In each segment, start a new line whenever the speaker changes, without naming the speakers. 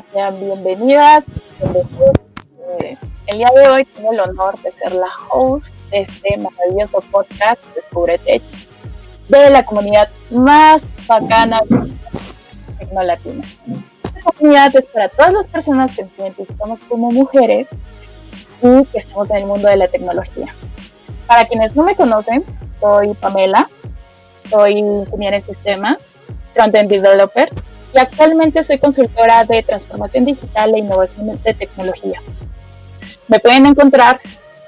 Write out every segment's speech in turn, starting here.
Sean bienvenidas. El día de hoy tengo el honor de ser la host de este maravilloso podcast Descubre Tech de la comunidad más bacana Tecnolatina. Esta comunidad es para todas las personas que nos identificamos como mujeres y que estamos en el mundo de la tecnología. Para quienes no me conocen, soy Pamela, soy ingeniera en sistemas, front-end developer y actualmente soy consultora de transformación digital e innovación de tecnología. Me pueden encontrar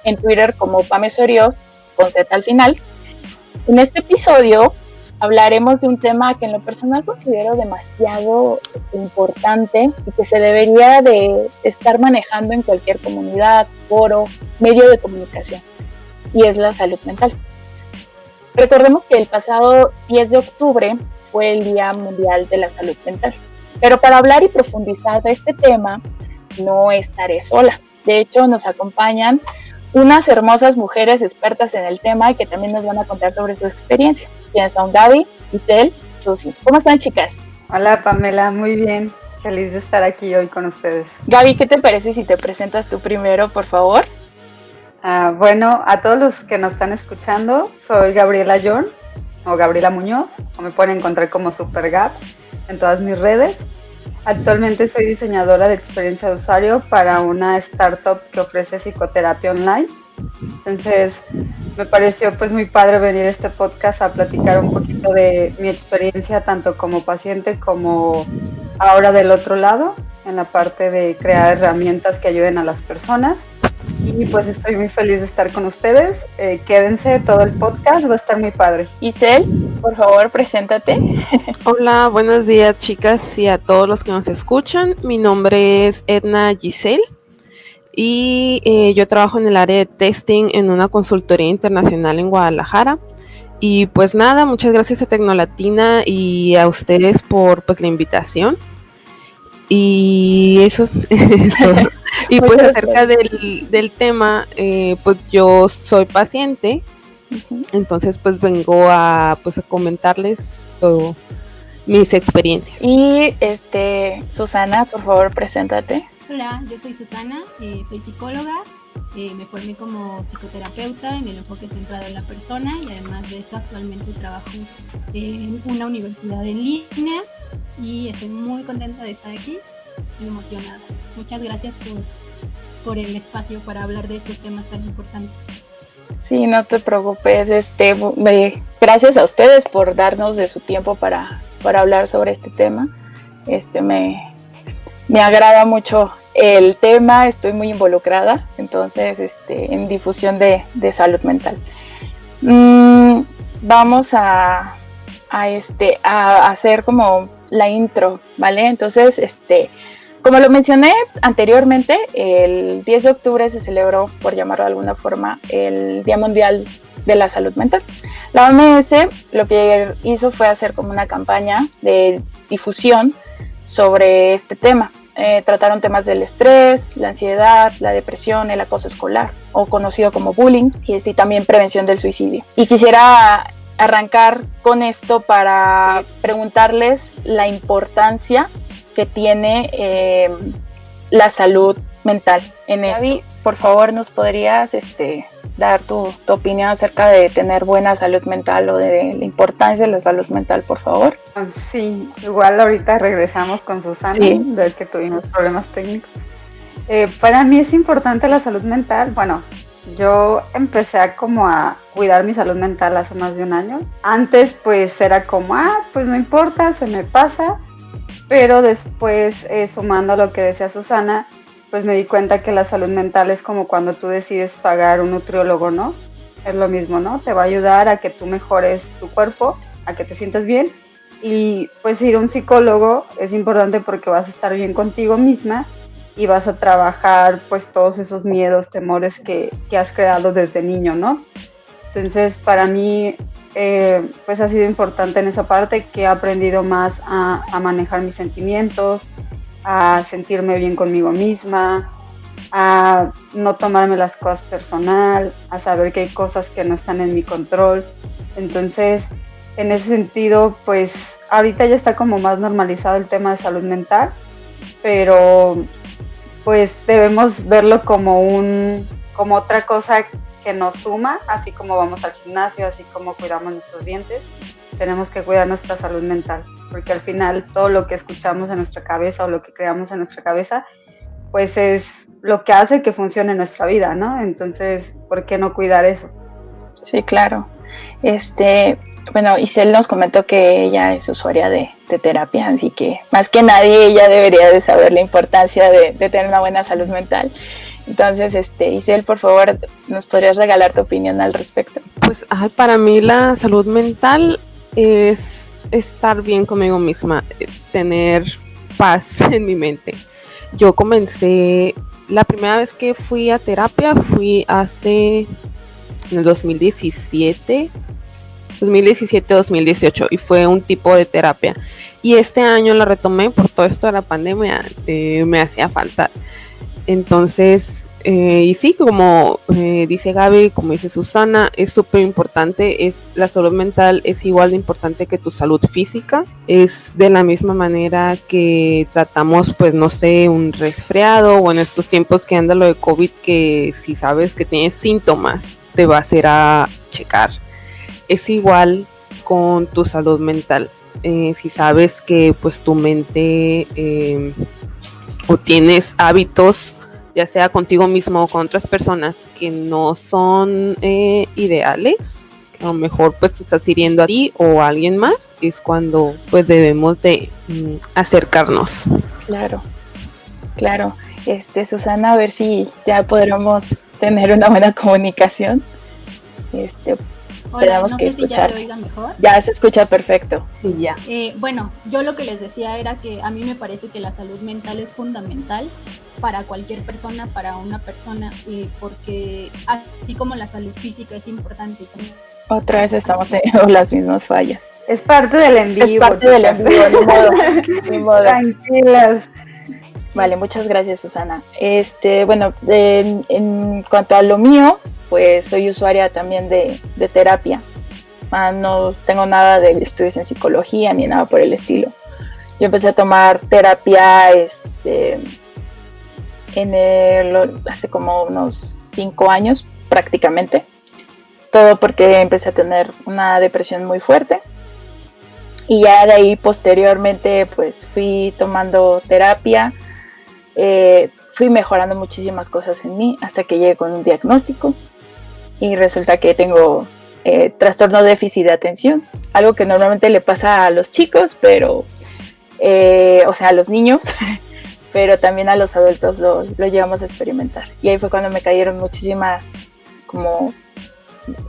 en Twitter como Pame Sorios, con Z al final. En este episodio hablaremos de un tema que en lo personal considero demasiado importante y que se debería de estar manejando en cualquier comunidad, foro, medio de comunicación, y es la salud mental. Recordemos que el pasado 10 de octubre fue el Día Mundial de la Salud Mental. Pero para hablar y profundizar de este tema, no estaré sola. De hecho, nos acompañan unas hermosas mujeres expertas en el tema y que también nos van a contar sobre su experiencia. ¿Quiénes son Gaby, Giselle, Susi? ¿Cómo están, chicas?
Hola, Pamela, muy bien. Feliz de estar aquí hoy con ustedes.
Gaby, ¿qué te parece si te presentas tú primero, por favor?
Ah, bueno, a todos los que nos están escuchando, soy Gabriela John, o Gabriela Muñoz, o me pueden encontrar como SuperGaps en todas mis redes. Actualmente soy diseñadora de experiencia de usuario para una startup que ofrece psicoterapia online. Entonces, me pareció pues muy padre venir a este podcast a platicar un poquito de mi experiencia tanto como paciente como ahora del otro lado, en la parte de crear herramientas que ayuden a las personas y pues estoy muy feliz de estar con ustedes. Eh, quédense todo el podcast, va a estar muy padre.
Isel, por favor, preséntate.
Hola, buenos días chicas y a todos los que nos escuchan. Mi nombre es Edna Giselle y eh, yo trabajo en el área de testing en una consultoría internacional en Guadalajara. Y pues nada, muchas gracias a Tecnolatina y a ustedes por pues la invitación. Y eso es todo. Y pues acerca del, tema, eh, pues yo soy paciente, entonces pues vengo a pues a comentarles todo mis experiencias.
Y este Susana, por favor, preséntate.
Hola, yo soy Susana, eh, soy psicóloga, eh, me formé como psicoterapeuta en el enfoque centrado en la persona y además de eso actualmente trabajo en una universidad en línea y estoy muy contenta de estar aquí y emocionada. Muchas gracias por, por el espacio para hablar de estos temas tan importantes.
Sí, no te preocupes. Este, gracias a ustedes por darnos de su tiempo para, para hablar sobre este tema. Este, me, me agrada mucho el tema, estoy muy involucrada, entonces, este, en difusión de, de salud mental. Mm, vamos a, a, este, a hacer como la intro, ¿vale? Entonces, este, como lo mencioné anteriormente, el 10 de octubre se celebró, por llamarlo de alguna forma, el Día Mundial de la Salud Mental. La OMS lo que hizo fue hacer como una campaña de difusión sobre este tema. Eh, trataron temas del estrés, la ansiedad, la depresión, el acoso escolar, o conocido como bullying, y así también prevención del suicidio. Y quisiera arrancar con esto para preguntarles la importancia que tiene eh, la salud mental en esto. por favor, ¿nos podrías este, dar tu, opinión acerca de tener buena salud mental o de la importancia de la salud mental, por favor?
Sí, igual ahorita regresamos con Susana, de que tuvimos problemas técnicos. Eh, para mí es importante la salud mental. Bueno, yo empecé a como a cuidar mi salud mental hace más de un año. Antes pues era como, ah, pues no importa, se me pasa pero después, eh, sumando a lo que decía Susana, pues me di cuenta que la salud mental es como cuando tú decides pagar un nutriólogo, ¿no? Es lo mismo, ¿no? Te va a ayudar a que tú mejores tu cuerpo, a que te sientas bien. Y pues ir a un psicólogo es importante porque vas a estar bien contigo misma y vas a trabajar pues todos esos miedos, temores que, que has creado desde niño, ¿no? Entonces, para mí, eh, pues ha sido importante en esa parte que he aprendido más a, manejar mis sentimientos, a sentirme bien conmigo misma, a no tomarme las cosas personal, a saber que hay cosas que no están en mi control. Entonces, en ese sentido, pues ahorita ya está como más normalizado el tema de salud mental pero pues debemos verlo como un como otra cosa que nos suma, así como vamos al gimnasio, así como cuidamos nuestros dientes, tenemos que cuidar nuestra salud mental, porque al final todo lo que escuchamos en nuestra cabeza o lo que creamos en nuestra cabeza, pues es lo que hace que funcione nuestra vida, ¿no? Entonces, ¿por qué no cuidar eso?
Sí, claro. Este, bueno, Isel nos comentó que ella es usuaria de, terapia, así que más que nadie ella debería de saber la importancia de, tener una buena salud mental. Entonces, este, Isel, por favor, ¿nos podrías regalar tu opinión al respecto?
Pues para mí la salud mental es estar bien conmigo misma, tener paz en mi mente. Yo comencé, la primera vez que fui a terapia fui hace, en el 2017, 2017-2018 y fue un tipo de terapia. Y este año la retomé por todo esto de la pandemia, eh, me hacía falta. Entonces, eh, y sí, como eh, dice Gaby, como dice Susana, es súper importante, es la salud mental es igual de importante que tu salud física, es de la misma manera que tratamos, pues no sé, un resfriado o en estos tiempos que anda lo de COVID, que si sabes que tienes síntomas, te vas a ir a checar es igual con tu salud mental. Eh, si sabes que pues tu mente eh, o tienes hábitos, ya sea contigo mismo o con otras personas que no son eh, ideales, que a lo mejor pues estás hiriendo a ti o a alguien más, es cuando pues debemos de mm, acercarnos.
Claro, claro. Este, Susana, a ver si ya podremos tener una buena comunicación. Este,
Hola, no sé Si ya, oigan mejor.
ya se escucha perfecto.
Sí, ya. Eh, bueno, yo lo que les decía era que a mí me parece que la salud mental es fundamental para cualquier persona, para una persona, eh, porque así como la salud física es importante.
Otra vez estamos teniendo las mismas fallas.
Es parte del envío.
Es parte del envío,
ni modo. Tranquilas.
Vale, muchas gracias Susana. Este, bueno, en cuanto a lo mío, pues soy usuaria también de, terapia. Ah, no tengo nada de estudios en psicología ni nada por el estilo. Yo empecé a tomar terapia este, en hace como unos cinco años prácticamente. Todo porque empecé a tener una depresión muy fuerte. Y ya de ahí posteriormente pues fui tomando terapia. Eh, fui mejorando muchísimas cosas en mí hasta que llegué con un diagnóstico y resulta que tengo eh, trastorno de déficit de atención, algo que normalmente le pasa a los chicos, pero, eh, o sea, a los niños, pero también a los adultos lo, lo llegamos a experimentar. Y ahí fue cuando me cayeron muchísimas, como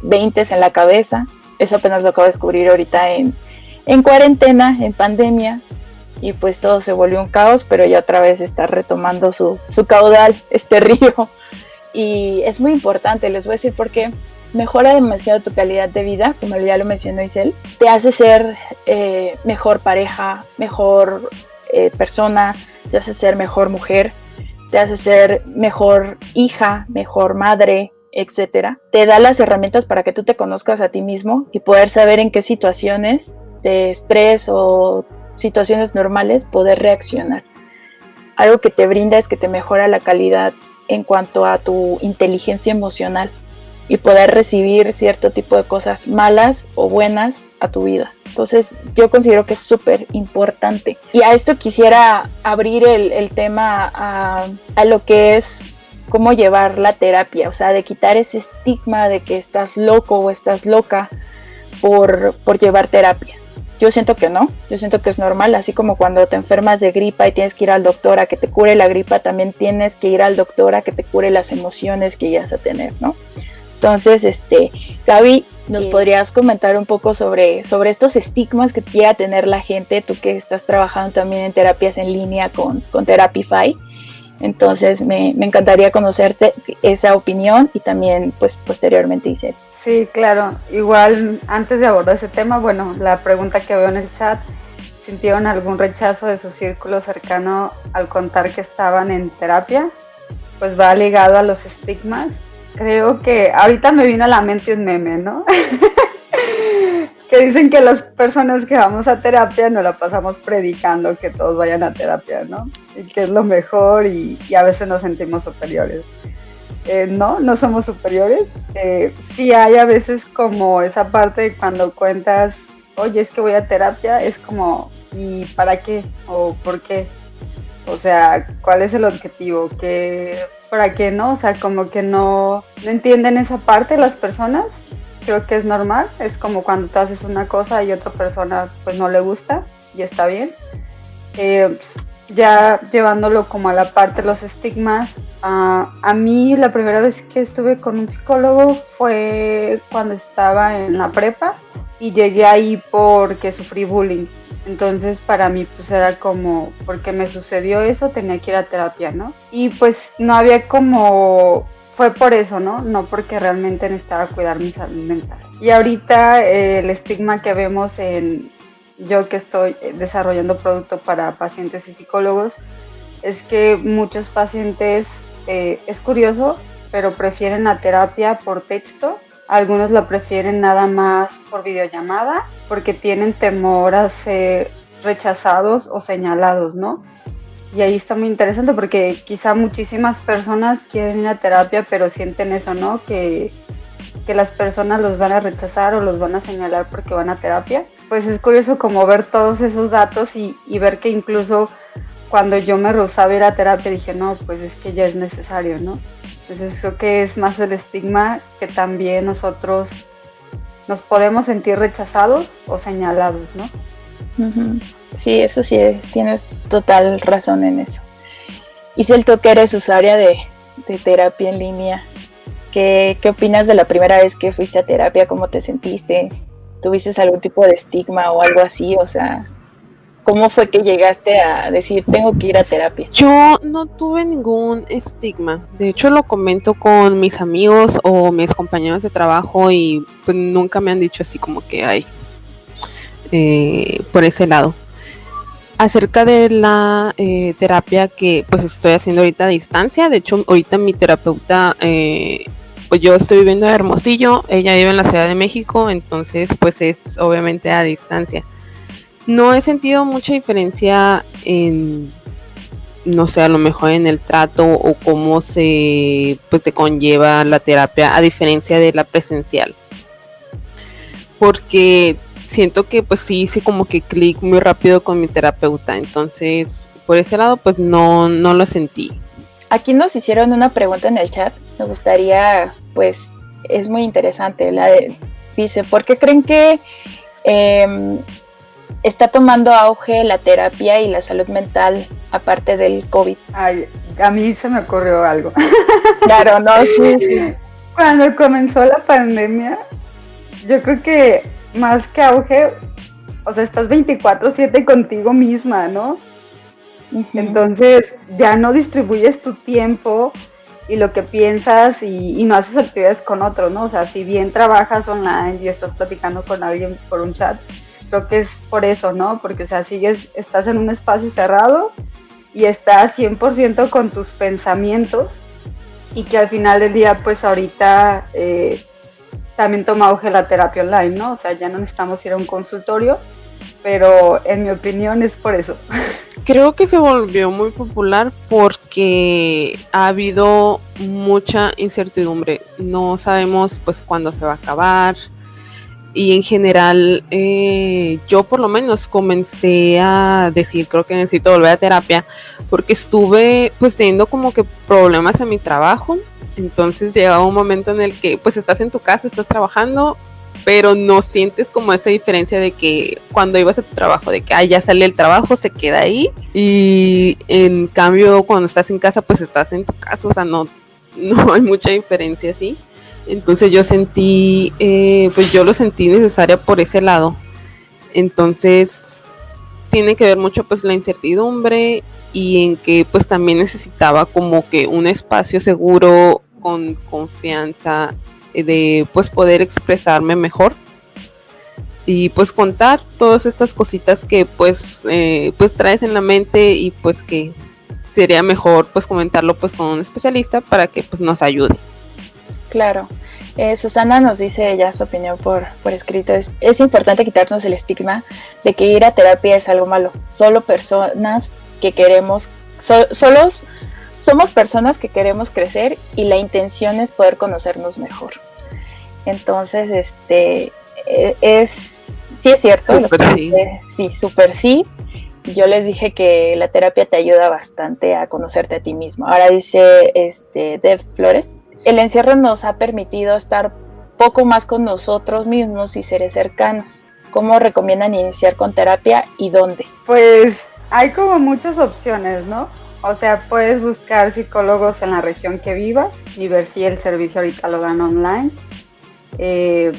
20 en la cabeza. Eso apenas lo acabo de descubrir ahorita en, en cuarentena, en pandemia, y pues todo se volvió un caos, pero ya otra vez está retomando su, su caudal, este río. Y es muy importante, les voy a decir porque mejora demasiado tu calidad de vida, como ya lo mencionó Isel, te hace ser eh, mejor pareja, mejor eh, persona, te hace ser mejor mujer, te hace ser mejor hija, mejor madre, etcétera. Te da las herramientas para que tú te conozcas a ti mismo y poder saber en qué situaciones de estrés o situaciones normales poder reaccionar. Algo que te brinda es que te mejora la calidad en cuanto a tu inteligencia emocional y poder recibir cierto tipo de cosas malas o buenas a tu vida. Entonces yo considero que es súper importante. Y a esto quisiera abrir el, tema a, a, lo que es cómo llevar la terapia, o sea, de quitar ese estigma de que estás loco o estás loca por, por llevar terapia. Yo siento que no, yo siento que es normal, así como cuando te enfermas de gripa y tienes que ir al doctor a que te cure la gripa, también tienes que ir al doctor a que te cure las emociones que llegas a tener, ¿no? Entonces, este, Gaby, ¿nos podrías comentar un poco sobre, sobre estos estigmas que llega a tener la gente, tú que estás trabajando también en terapias en línea con, con Therapify? Entonces, me, me encantaría conocerte esa opinión y también, pues, posteriormente, Isel.
Sí, claro. Igual antes de abordar ese tema, bueno, la pregunta que veo en el chat, ¿sintieron algún rechazo de su círculo cercano al contar que estaban en terapia? Pues va ligado a los estigmas. Creo que ahorita me vino a la mente un meme, ¿no? que dicen que las personas que vamos a terapia no la pasamos predicando que todos vayan a terapia, ¿no? Y que es lo mejor y, a veces nos sentimos superiores. Eh, no, no somos superiores. Eh, sí hay a veces como esa parte cuando cuentas, oye, es que voy a terapia, es como, ¿y para qué? ¿O por qué? O sea, ¿cuál es el objetivo? ¿Qué, ¿Para qué no? O sea, como que no, no entienden esa parte las personas creo que es normal, es como cuando tú haces una cosa y otra persona pues no le gusta y está bien. Eh, ya llevándolo como a la parte los estigmas, a mí la primera vez que estuve con un psicólogo fue cuando estaba en la prepa y llegué ahí porque sufrí bullying. Entonces para mí pues era como, porque me sucedió eso, tenía que ir a terapia, ¿no? Y pues no había como fue por eso, ¿no? No porque realmente necesitaba cuidar mi salud mental. Y ahorita eh, el estigma que vemos en yo que estoy eh, desarrollando producto para pacientes y psicólogos es que muchos pacientes, eh, es curioso, pero prefieren la terapia por texto. Algunos la prefieren nada más por videollamada porque tienen temor a ser rechazados o señalados, ¿no? Y ahí está muy interesante porque quizá muchísimas personas quieren ir a terapia, pero sienten eso, ¿no? Que, las personas los van a rechazar o los van a señalar porque van a terapia. Pues es curioso como ver todos esos datos y, ver que incluso cuando yo me rehusaba ir a terapia dije, no, pues es que ya es necesario, ¿no? Entonces creo que es más el estigma que también nosotros nos podemos sentir rechazados o señalados, ¿no?
Sí, eso sí, tienes total razón en eso. Y si el que eres usuaria de, de terapia en línea. ¿Qué, ¿Qué opinas de la primera vez que fuiste a terapia? ¿Cómo te sentiste? ¿Tuviste algún tipo de estigma o algo así? O sea, ¿cómo fue que llegaste a decir tengo que ir a terapia?
Yo no tuve ningún estigma. De hecho, lo comento con mis amigos o mis compañeros de trabajo y pues nunca me han dicho así como que hay eh, por ese lado acerca de la eh, terapia que pues estoy haciendo ahorita a distancia. De hecho, ahorita mi terapeuta, eh, pues yo estoy viviendo en Hermosillo, ella vive en la Ciudad de México, entonces pues es obviamente a distancia. No he sentido mucha diferencia en, no sé, a lo mejor en el trato o cómo se, pues, se conlleva la terapia a diferencia de la presencial. Porque siento que pues sí hice como que clic muy rápido con mi terapeuta, entonces por ese lado pues no, no lo sentí.
Aquí nos hicieron una pregunta en el chat, me gustaría pues es muy interesante, la de, dice, ¿por qué creen que em, está tomando auge la terapia y la salud mental aparte del COVID?
Ay, a mí se me ocurrió algo.
Claro, no, sí.
Cuando comenzó la pandemia, yo creo que más que auge, o sea, estás 24/7 contigo misma, ¿no? Entonces ya no distribuyes tu tiempo y lo que piensas y, no haces actividades con otros, ¿no? O sea, si bien trabajas online y estás platicando con alguien por un chat, creo que es por eso, ¿no? Porque, o sea, sigues, estás en un espacio cerrado y estás 100% con tus pensamientos y que al final del día, pues ahorita... Eh, también toma auge la terapia online, ¿no? O sea, ya no necesitamos ir a un consultorio, pero en mi opinión es por eso.
Creo que se volvió muy popular porque ha habido mucha incertidumbre. No sabemos pues cuándo se va a acabar. Y en general, eh, yo por lo menos comencé a decir, creo que necesito volver a terapia, porque estuve pues teniendo como que problemas en mi trabajo entonces llegaba un momento en el que pues estás en tu casa, estás trabajando, pero no sientes como esa diferencia de que cuando ibas a tu trabajo, de que ah, ya sale el trabajo, se queda ahí. Y en cambio, cuando estás en casa, pues estás en tu casa, o sea, no, no hay mucha diferencia así. Entonces yo sentí, eh, pues yo lo sentí necesaria por ese lado. Entonces tiene que ver mucho pues la incertidumbre y en que pues también necesitaba como que un espacio seguro con confianza de pues poder expresarme mejor y pues contar todas estas cositas que pues eh, pues traes en la mente y pues que sería mejor pues comentarlo pues con un especialista para que pues nos ayude.
Claro. Eh, Susana nos dice ya su opinión por, por escrito. Es, es importante quitarnos el estigma de que ir a terapia es algo malo. Solo personas que queremos, solos somos personas que queremos crecer y la intención es poder conocernos mejor. Entonces, este, e, es, sí es cierto. sí. sí, súper sí. Yo les dije que la terapia te ayuda bastante a conocerte a ti mismo. Ahora dice este, Dev Flores, el encierro nos ha permitido estar poco más con nosotros mismos y seres cercanos. ¿Cómo recomiendan iniciar con terapia y dónde?
Pues hay como muchas opciones, ¿no? O sea, puedes buscar psicólogos en la región que vivas y ver si el servicio ahorita lo dan online. Eh,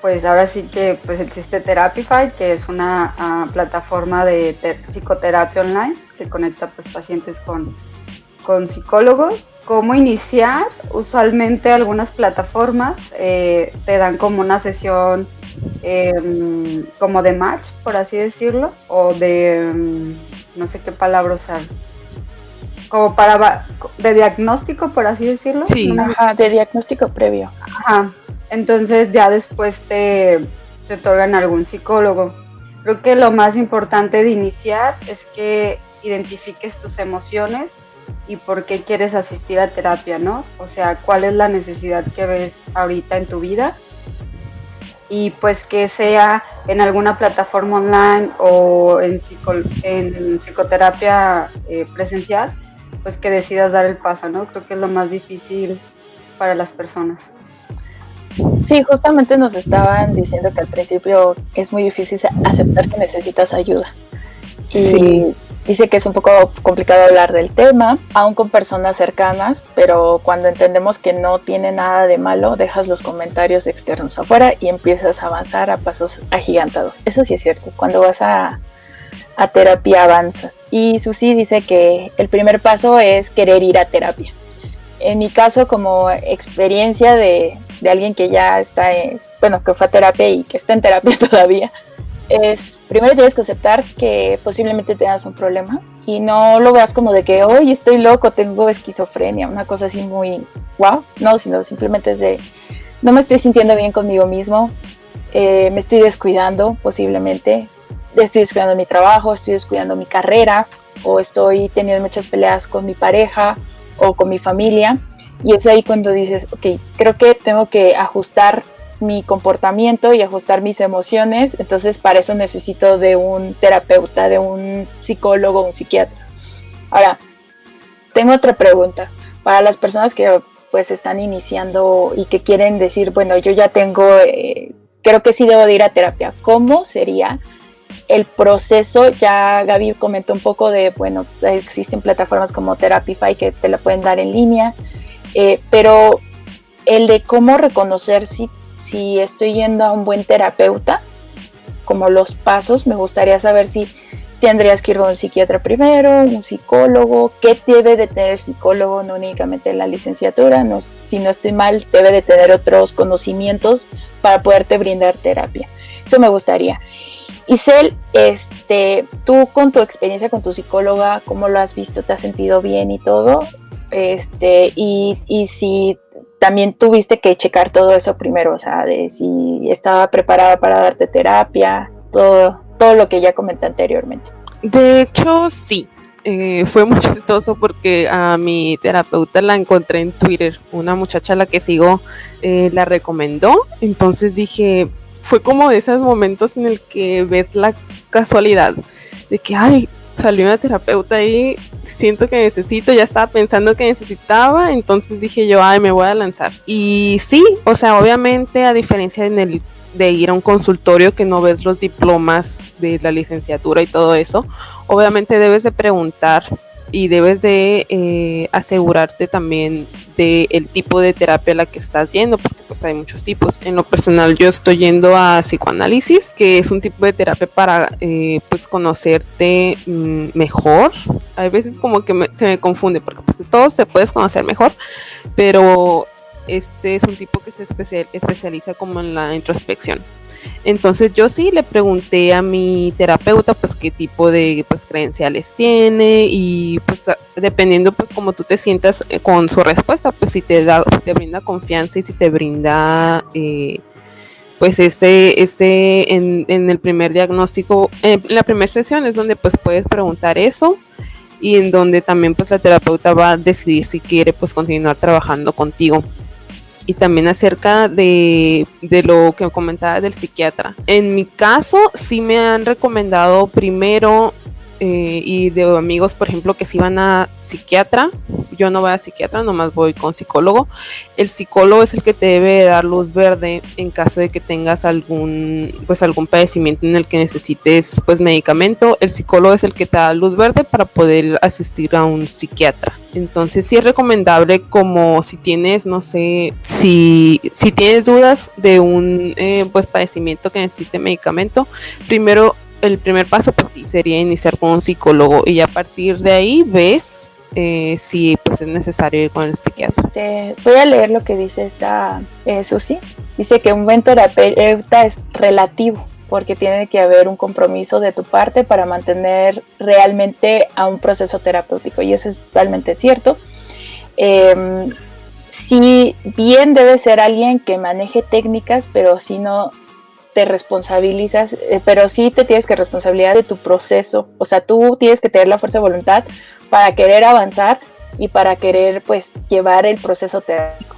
pues ahora sí que pues existe Therapify, que es una ah, plataforma de psicoterapia online que conecta pues pacientes con, con psicólogos. ¿Cómo iniciar? Usualmente algunas plataformas eh, te dan como una sesión em, como de match, por así decirlo, o de, em, no sé qué palabra usar, como para, de diagnóstico, por así decirlo.
Sí, de diagnóstico previo.
Ajá, entonces ya después te, te otorgan algún psicólogo. Creo que lo más importante de iniciar es que identifiques tus emociones y por qué quieres asistir a terapia, ¿no? O sea, cuál es la necesidad que ves ahorita en tu vida y pues que sea en alguna plataforma online o en, en psicoterapia eh, presencial, pues que decidas dar el paso, ¿no? Creo que es lo más difícil para las personas.
Sí, justamente nos estaban diciendo que al principio es muy difícil aceptar que necesitas ayuda. sí Dice que es un poco complicado hablar del tema, aún con personas cercanas, pero cuando entendemos que no tiene nada de malo, dejas los comentarios externos afuera y empiezas a avanzar a pasos agigantados. Eso sí es cierto, cuando vas a, terapia avanzas. Y Susi dice que el primer paso es querer ir a terapia. En mi caso, como experiencia de, de alguien que ya está, en, bueno, que fue a terapia y que está en terapia todavía, es primero tienes que aceptar que posiblemente tengas un problema y no lo veas como de que hoy estoy loco, tengo esquizofrenia, una cosa así muy wow, no, sino simplemente es de no me estoy sintiendo bien conmigo mismo, eh, me estoy descuidando posiblemente, estoy descuidando mi trabajo, estoy descuidando mi carrera o estoy teniendo muchas peleas con mi pareja o con mi familia y es ahí cuando dices, ok, creo que tengo que ajustar mi comportamiento y ajustar mis emociones. Entonces, para eso necesito de un terapeuta, de un psicólogo, un psiquiatra. Ahora, tengo otra pregunta. Para las personas que pues están iniciando y que quieren decir, bueno, yo ya tengo, eh, creo que sí debo de ir a terapia. ¿Cómo sería el proceso? Ya Gaby comentó un poco de, bueno, existen plataformas como Therapify que te la pueden dar en línea, eh, pero el de cómo reconocer si si estoy yendo a un buen terapeuta, como los pasos, me gustaría saber si tendrías que ir a un psiquiatra primero, un psicólogo, qué debe de tener el psicólogo, no únicamente la licenciatura, no, si no estoy mal, debe de tener otros conocimientos para poderte brindar terapia. Eso me gustaría. Isel, este, tú con tu experiencia con tu psicóloga, ¿cómo lo has visto? ¿Te has sentido bien y todo? Este, y, y si también tuviste que checar todo eso primero, o sea, de si estaba preparada para darte terapia, todo, todo lo que ya comenté anteriormente.
De hecho, sí. Eh, fue muy chistoso porque a mi terapeuta la encontré en Twitter. Una muchacha a la que sigo eh, la recomendó. Entonces dije, fue como de esos momentos en el que ves la casualidad de que, ay, salió una terapeuta y siento que necesito, ya estaba pensando que necesitaba, entonces dije yo, ay, me voy a lanzar. Y sí, o sea, obviamente a diferencia de ir a un consultorio que no ves los diplomas de la licenciatura y todo eso, obviamente debes de preguntar y debes de eh, asegurarte también del el tipo de terapia a la que estás yendo, porque pues hay muchos tipos. En lo personal yo estoy yendo a psicoanálisis, que es un tipo de terapia para eh, pues conocerte mm, mejor. Hay veces como que se me confunde, porque pues de todos te puedes conocer mejor, pero este es un tipo que se especializa como en la introspección. Entonces yo sí le pregunté a mi terapeuta pues qué tipo de pues credenciales tiene y pues dependiendo pues como tú te sientas eh, con su respuesta pues si te da si te brinda confianza y si te brinda eh, pues ese, ese en, en, el primer diagnóstico, en la primera sesión es donde pues puedes preguntar eso y en donde también pues la terapeuta va a decidir si quiere pues continuar trabajando contigo y también acerca de, de, lo que comentaba del psiquiatra. En mi caso, sí me han recomendado primero eh, y de amigos, por ejemplo, que si van a psiquiatra, yo no voy a psiquiatra, nomás voy con psicólogo. El psicólogo es el que te debe dar luz verde en caso de que tengas algún, pues algún padecimiento en el que necesites pues medicamento. El psicólogo es el que te da luz verde para poder asistir a un psiquiatra. Entonces sí es recomendable como si tienes, no sé, si, si tienes dudas de un eh, pues padecimiento que necesite medicamento, primero el primer paso pues sí sería iniciar con un psicólogo y a partir de ahí ves eh, si pues es necesario ir con el psiquiatra.
voy a leer lo que dice esta eh, Susi. Dice que un buen terapeuta es relativo porque tiene que haber un compromiso de tu parte para mantener realmente a un proceso terapéutico y eso es totalmente cierto. Eh, sí, bien debe ser alguien que maneje técnicas, pero si no te responsabilizas, eh, pero sí te tienes que responsabilizar de tu proceso. O sea, tú tienes que tener la fuerza de voluntad para querer avanzar y para querer, pues, llevar el proceso teórico.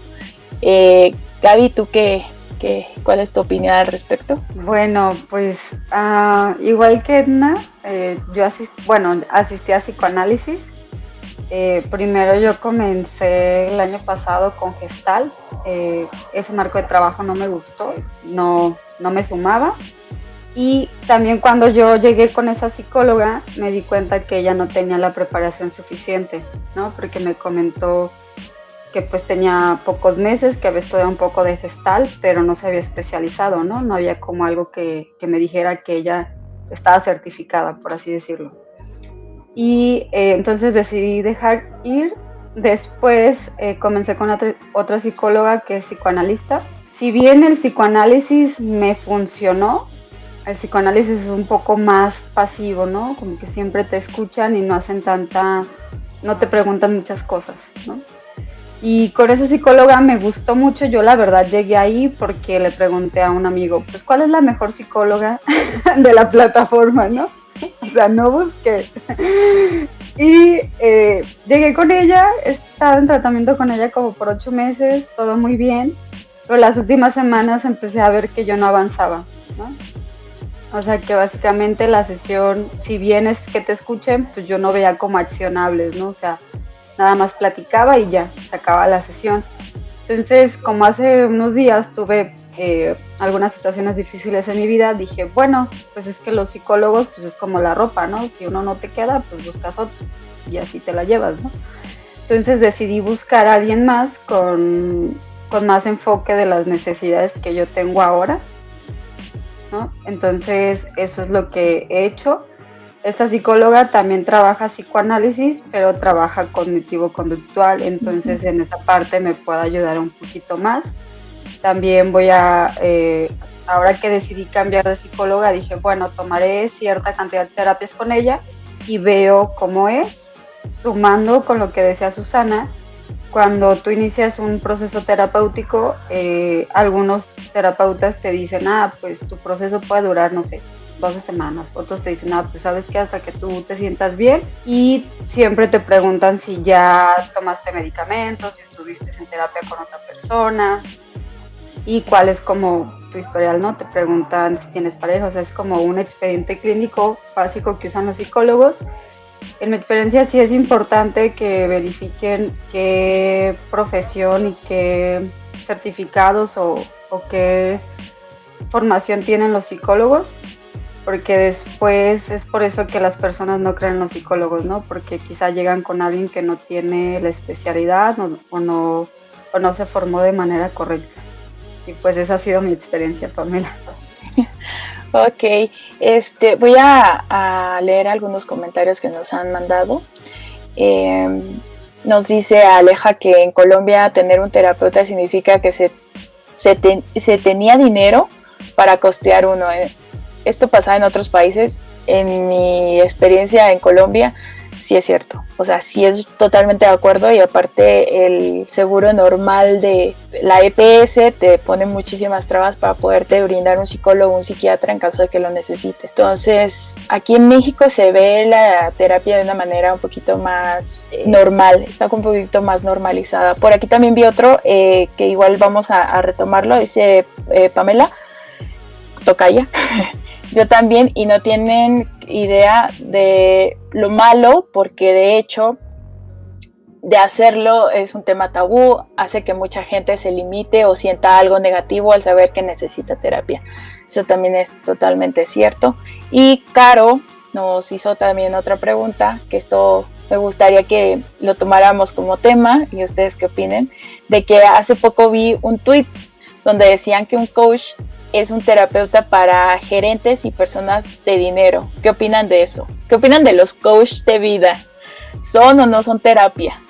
Eh, Gaby, ¿tú qué, qué, cuál es tu opinión al respecto?
Bueno, pues, uh, igual que Edna, eh, yo asist bueno, asistí a psicoanálisis. Eh, primero yo comencé el año pasado con Gestal. ese marco de trabajo no me gustó, no, no me sumaba. Y también cuando yo llegué con esa psicóloga me di cuenta que ella no tenía la preparación suficiente, ¿no? Porque me comentó que pues tenía pocos meses, que había estudiado un poco de gestal, pero no se había especializado, ¿no? No había como algo que, me dijera que ella estaba certificada, por así decirlo. Y eh, entonces decidí dejar ir. Después eh, comencé con otra, otra psicóloga que es psicoanalista si bien el psicoanálisis me funcionó, el psicoanálisis es un poco más pasivo, ¿no? Como que siempre te escuchan y no hacen tanta, no te preguntan muchas cosas, ¿no? Y con esa psicóloga me gustó mucho, yo la verdad llegué ahí porque le pregunté a un amigo, pues ¿cuál es la mejor psicóloga de la plataforma, no? O sea, no busqué. Y eh, llegué con ella, he estado en tratamiento con ella como por ocho meses, todo muy bien. Pero las últimas semanas empecé a ver que yo no avanzaba, ¿no? O sea que básicamente la sesión, si bien es que te escuchen, pues yo no veía como accionables, ¿no? O sea, nada más platicaba y ya, se acaba la sesión. Entonces, como hace unos días tuve eh, algunas situaciones difíciles en mi vida, dije, bueno, pues es que los psicólogos, pues es como la ropa, ¿no? Si uno no te queda, pues buscas otro y así te la llevas, ¿no? Entonces decidí buscar a alguien más con con más enfoque de las necesidades que yo tengo ahora. ¿no? Entonces, eso es lo que he hecho. Esta psicóloga también trabaja psicoanálisis, pero trabaja cognitivo-conductual, entonces en esa parte me puede ayudar un poquito más. También voy a, eh, ahora que decidí cambiar de psicóloga, dije, bueno, tomaré cierta cantidad de terapias con ella y veo cómo es, sumando con lo que decía Susana, cuando tú inicias un proceso terapéutico, eh, algunos terapeutas te dicen, ah, pues tu proceso puede durar, no sé, 12 semanas. Otros te dicen, ah, pues sabes que hasta que tú te sientas bien. Y siempre te preguntan si ya tomaste medicamentos, si estuviste en terapia con otra persona y cuál es como tu historial, ¿no? Te preguntan si tienes pareja, o sea, es como un expediente clínico básico que usan los psicólogos en mi experiencia sí es importante que verifiquen qué profesión y qué certificados o, qué formación tienen los psicólogos, porque después es por eso que las personas no creen en los psicólogos, ¿no? Porque quizá llegan con alguien que no tiene la especialidad o, no, o no se formó de manera correcta. Y pues esa ha sido mi experiencia, Pamela.
Ok, este, voy a, leer algunos comentarios que nos han mandado. Em, nos dice Aleja que en Colombia tener un terapeuta significa que se, se, tenía dinero para costear uno. ¿eh? Esto pasaba en otros países. En mi experiencia en Colombia, sí es cierto. O sea, sí es totalmente de acuerdo y aparte el seguro normal de la EPS te pone muchísimas trabas para poderte brindar un psicólogo un psiquiatra en caso de que lo necesites. Entonces, aquí en México se ve la terapia de una manera un poquito más eh, normal, está un poquito más normalizada. Por aquí también vi otro eh, que igual vamos a, retomarlo, dice eh, Pamela Tocaya. yo también y no tienen idea de lo malo porque de hecho de hacerlo es un tema tabú, hace que mucha gente se limite o sienta algo negativo al saber que necesita terapia. Eso también es totalmente cierto. Y Caro nos hizo también otra pregunta, que esto me gustaría que lo tomáramos como tema y ustedes qué opinen, de que hace poco vi un tweet donde decían que un coach es un terapeuta para gerentes y personas de dinero. ¿Qué opinan de eso? ¿Qué opinan de los coaches de vida? ¿Son o no son terapia?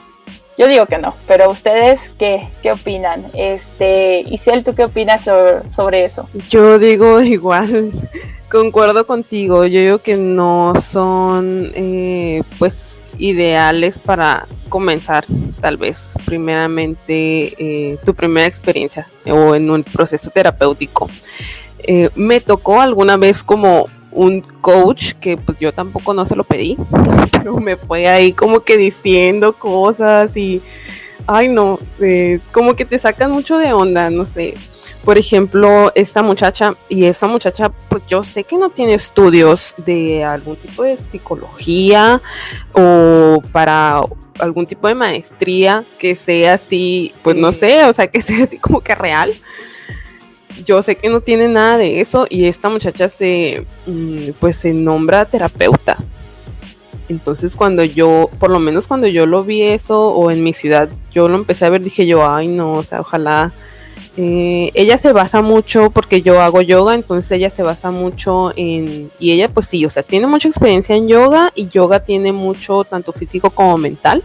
Yo digo que no, pero ustedes qué, qué opinan? Este, Isel, ¿tú qué opinas sobre, sobre eso?
Yo digo igual, concuerdo contigo. Yo digo que no son, eh, pues, ideales para comenzar, tal vez, primeramente, eh, tu primera experiencia o en un proceso terapéutico. Eh, me tocó alguna vez como un coach que pues yo tampoco no se lo pedí, pero me fue ahí como que diciendo cosas y, ay no, como que te sacan mucho de onda, no sé por ejemplo, esta muchacha, y esta muchacha, pues yo sé que no tiene estudios de algún tipo de psicología o para algún tipo de maestría que sea así, pues no sé, o sea, que sea así como que real. Yo sé que no tiene nada de eso y esta muchacha se, mm, pues se nombra terapeuta. Entonces cuando yo, por lo menos cuando yo lo vi eso o en mi ciudad, yo lo empecé a ver, dije yo, ay no, o sea, ojalá eh, ella se basa mucho, porque yo hago yoga, entonces ella se basa mucho en, y ella pues sí, o sea, tiene mucha experiencia en yoga y yoga tiene mucho tanto físico como mental,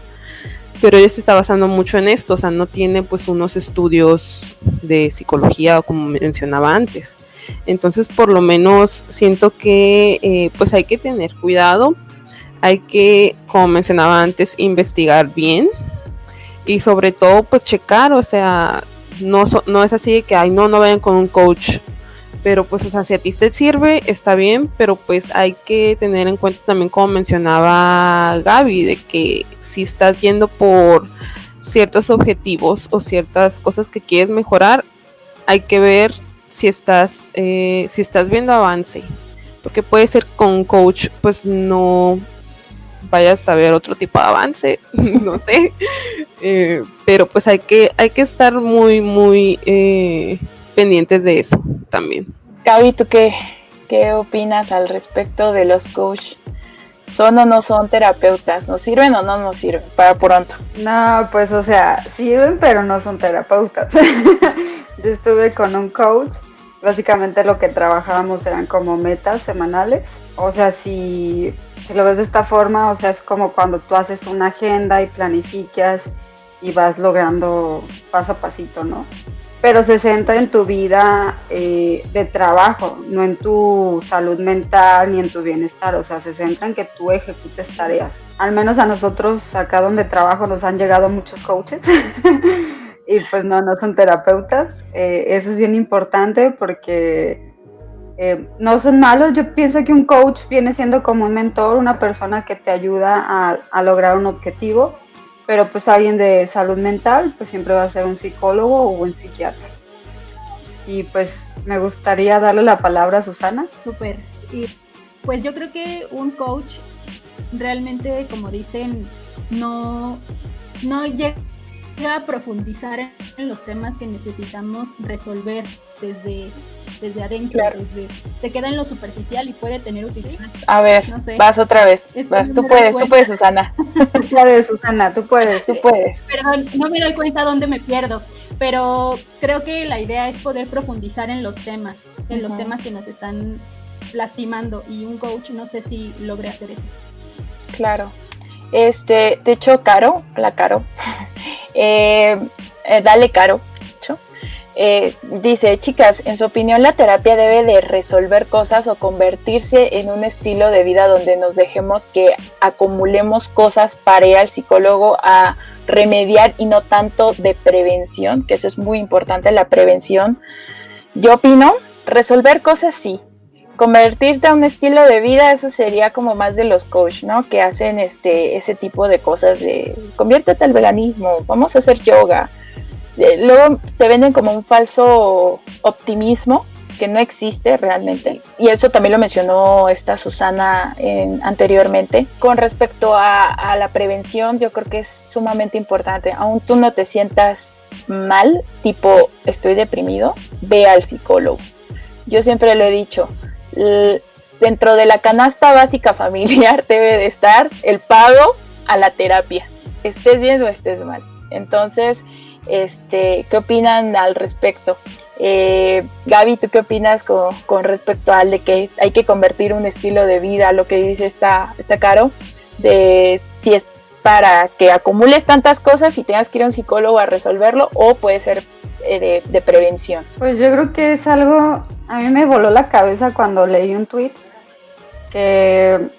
pero ella se está basando mucho en esto, o sea, no tiene pues unos estudios de psicología como mencionaba antes. Entonces, por lo menos siento que eh, pues hay que tener cuidado, hay que, como mencionaba antes, investigar bien y sobre todo pues checar, o sea, no, no es así que, ay, no, no vayan con un coach. Pero pues, o sea, si a ti te sirve, está bien, pero pues hay que tener en cuenta también, como mencionaba Gaby, de que si estás yendo por ciertos objetivos o ciertas cosas que quieres mejorar, hay que ver si estás, eh, si estás viendo avance. Porque puede ser que con un coach, pues no, vayas a ver otro tipo de avance, no sé. Eh, pero pues hay que, hay que estar muy, muy eh, pendientes de eso también.
Gaby, ¿tú qué, qué opinas al respecto de los coach? ¿Son o no son terapeutas? ¿Nos sirven o no nos sirven? Para pronto.
No, pues o sea, sirven pero no son terapeutas. Yo estuve con un coach básicamente lo que trabajábamos eran como metas semanales. O sea, si, si, lo ves de esta forma, o sea, es como cuando tú haces una agenda y planificas y vas logrando paso a pasito, ¿no? Pero se centra en tu vida eh, de trabajo, no en tu salud mental ni en tu bienestar, o sea, se centra en que tú ejecutes tareas. Al menos a nosotros acá donde trabajo nos han llegado muchos coaches y pues no, no son terapeutas. Eh, eso es bien importante porque eh, no son malos. Yo pienso que un coach viene siendo como un mentor, una persona que te ayuda a, a, lograr un objetivo, pero pues alguien de salud mental pues siempre va a ser un psicólogo o un psiquiatra. Y pues me gustaría darle la palabra a Susana.
Súper. Y pues yo creo que un coach realmente, como dicen, no, no llega a profundizar en, los temas que necesitamos resolver desde, desde adentro, se queda en lo superficial y puede tener utilidad.
A ver, vas otra vez, vas, tú puedes, tú puedes, Susana.
tú puedes, Susana, tú puedes, tú puedes.
Perdón, no me doy cuenta dónde me pierdo, pero creo que la idea es poder profundizar en los temas, en los temas que nos están lastimando y un coach no sé si logre hacer eso.
Claro. Este, de hecho, Caro, la Caro, eh, eh, dale Caro, eh, dice, chicas, en su opinión la terapia debe de resolver cosas o convertirse en un estilo de vida donde nos dejemos que acumulemos cosas para ir al psicólogo a remediar y no tanto de prevención, que eso es muy importante, la prevención. Yo opino, resolver cosas sí, convertirte a un estilo de vida, eso sería como más de los coach, ¿no? Que hacen este, ese tipo de cosas de conviértete al veganismo, vamos a hacer yoga. Eh, luego te venden como un falso optimismo que no existe realmente. Y eso también lo mencionó esta Susana anteriormente. Con respecto a, a, la prevención, yo creo que es sumamente importante. Aún tú no te sientas mal, tipo estoy deprimido, ve al psicólogo. Yo siempre lo he dicho, dentro de la canasta básica familiar debe de estar el pago a la terapia, estés bien o estés mal. Entonces, este, ¿qué opinan al respecto? Eh, Gaby, ¿tú qué opinas con, respecto al de que hay que convertir un estilo de vida, lo que dice está está Caro, de si es para que acumules tantas cosas y tengas que ir a un psicólogo a resolverlo o puede ser eh, de, prevención?
Pues yo creo que es algo, a mí me voló la cabeza cuando leí un tweet que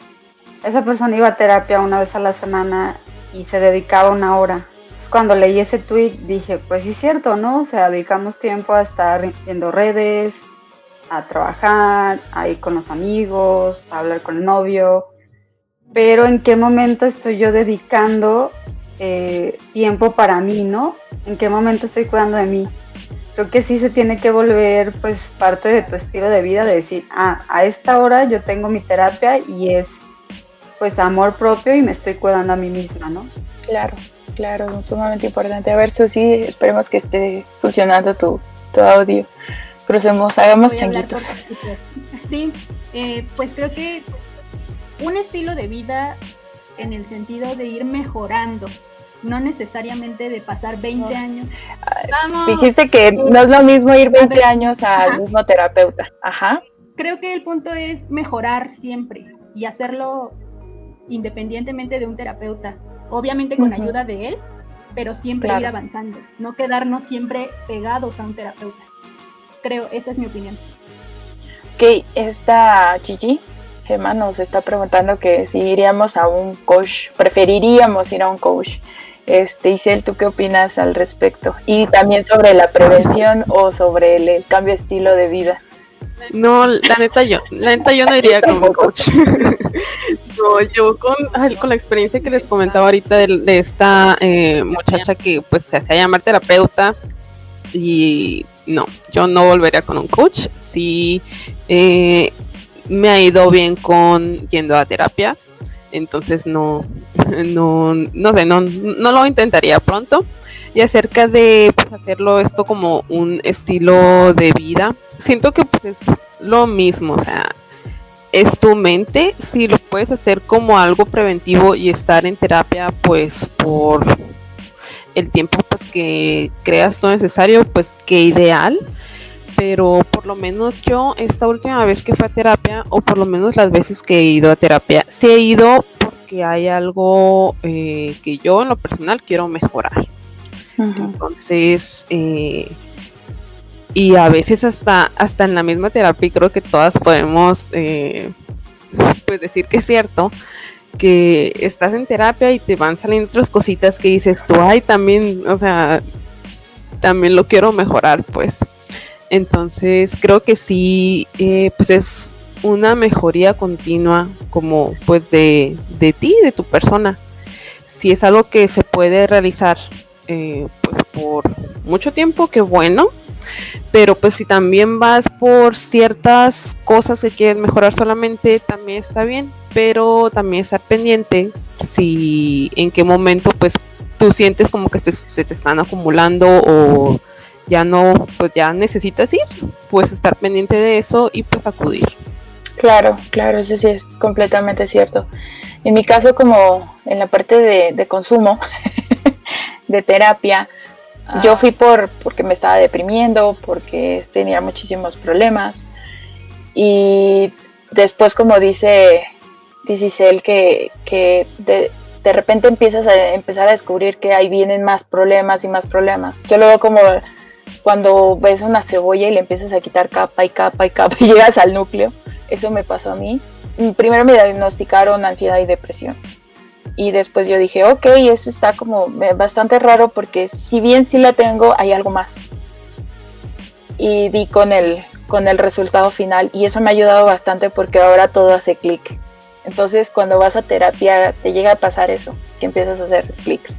esa persona iba a terapia una vez a la semana y se dedicaba una hora. cuando leí ese tweet dije, pues sí es cierto, ¿no? O sea, dedicamos tiempo a estar viendo redes, a trabajar, a ir con los amigos, a hablar con el novio, pero en qué momento estoy yo dedicando eh, tiempo para mí, ¿no? ¿En qué momento estoy cuidando de mí? Creo que sí se tiene que volver pues parte de tu estilo de vida, de decir, ah, a esta hora yo tengo mi terapia y es pues amor propio y me estoy cuidando a mí misma, ¿no?
Claro, claro, sumamente importante. A ver, Susi, esperemos que esté funcionando tu, tu audio. Crucemos, hagamos changuitos.
Sí, eh, pues creo que un estilo de vida en el sentido de ir mejorando, no necesariamente de pasar 20 años.
Dijiste que no es lo mismo ir 20 años al mismo terapeuta. Ajá.
Creo que el punto es mejorar siempre y hacerlo independientemente de un terapeuta. Obviamente con ayuda de él, pero siempre ir avanzando, no quedarnos siempre pegados a un terapeuta. Creo, esa es mi opinión.
Ok, está Gigi. Gemma nos está preguntando que si iríamos a un coach, preferiríamos ir a un coach. Este, Isel, ¿tú qué opinas al respecto? Y también sobre la prevención o sobre el, cambio de estilo de vida.
No, la neta yo, la neta yo no iría con un coach. no, yo con, con la experiencia que les comentaba ahorita de, esta eh, muchacha que pues se hacía llamar terapeuta y no, yo no volvería con un coach. Sí, eh, me ha ido bien con yendo a terapia, entonces no, no, no sé, no, no lo intentaría pronto. Y acerca de pues, hacerlo esto como un estilo de vida, siento que pues es lo mismo, o sea, es tu mente, si lo puedes hacer como algo preventivo y estar en terapia pues por el tiempo pues que creas todo necesario, pues que ideal pero por lo menos yo esta última vez que fui a terapia, o por lo menos las veces que he ido a terapia, sí he ido porque hay algo eh, que yo en lo personal quiero mejorar. Entonces, eh, y a veces hasta, hasta en la misma terapia, creo que todas podemos eh, pues decir que es cierto, que estás en terapia y te van saliendo otras cositas que dices tú, ay, también, o sea, también lo quiero mejorar, pues. Entonces creo que sí, eh, pues es una mejoría continua como pues de, de, ti, de tu persona. Si es algo que se puede realizar eh, pues por mucho tiempo, qué bueno. Pero pues si también vas por ciertas cosas que quieres mejorar solamente, también está bien. Pero también estar pendiente si en qué momento pues tú sientes como que se te están acumulando o ya no, pues ya necesitas ir, pues estar pendiente de eso y pues acudir.
Claro, claro, eso sí es completamente cierto. En mi caso, como en la parte de, consumo, de terapia, yo ah. fui por porque me estaba deprimiendo, porque tenía muchísimos problemas. Y después, como dice, dice él, que, que de repente empiezas a empezar a descubrir que ahí vienen más problemas y más problemas. Yo lo veo como cuando ves una cebolla y le empiezas a quitar capa y capa y capa y llegas al núcleo. Eso me pasó a mí. Primero me diagnosticaron ansiedad y depresión. Y después yo dije, ok, eso está como bastante raro porque si bien sí la tengo, hay algo más. Y di con el, con el resultado final y eso me ha ayudado bastante porque ahora todo hace clic. Entonces cuando vas a terapia te llega a pasar eso, que empiezas a hacer clics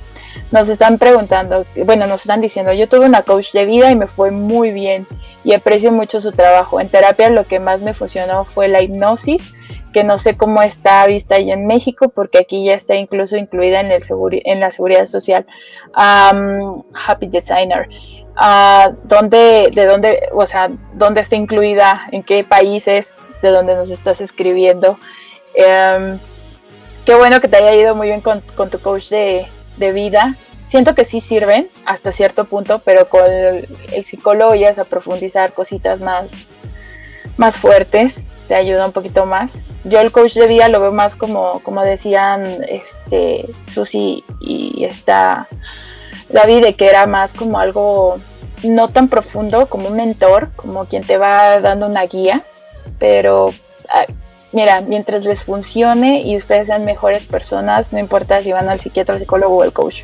nos están preguntando, bueno, nos están diciendo, yo tuve una coach de vida y me fue muy bien y aprecio mucho su trabajo. En terapia lo que más me funcionó fue la hipnosis, que no sé cómo está vista ahí en México, porque aquí ya está incluso incluida en, el en la seguridad social. Happy Designer. Uh, ¿dónde, de dónde, o sea, dónde está incluida, en qué países, de dónde nos estás escribiendo. Em, qué bueno que te haya ido muy bien con tu coach de, de vida, siento que sí sirven hasta cierto punto, pero con el, psicólogo ya es a profundizar cositas más, más fuertes, te ayuda un poquito más. Yo el coach de vida lo veo más como, como decían este, Susi y esta David, de que era más como algo no tan profundo, como un mentor, como quien te va dando una guía, pero mira, mientras les funcione y ustedes sean mejores personas, no importa si van al psiquiatra, al psicólogo o al coach.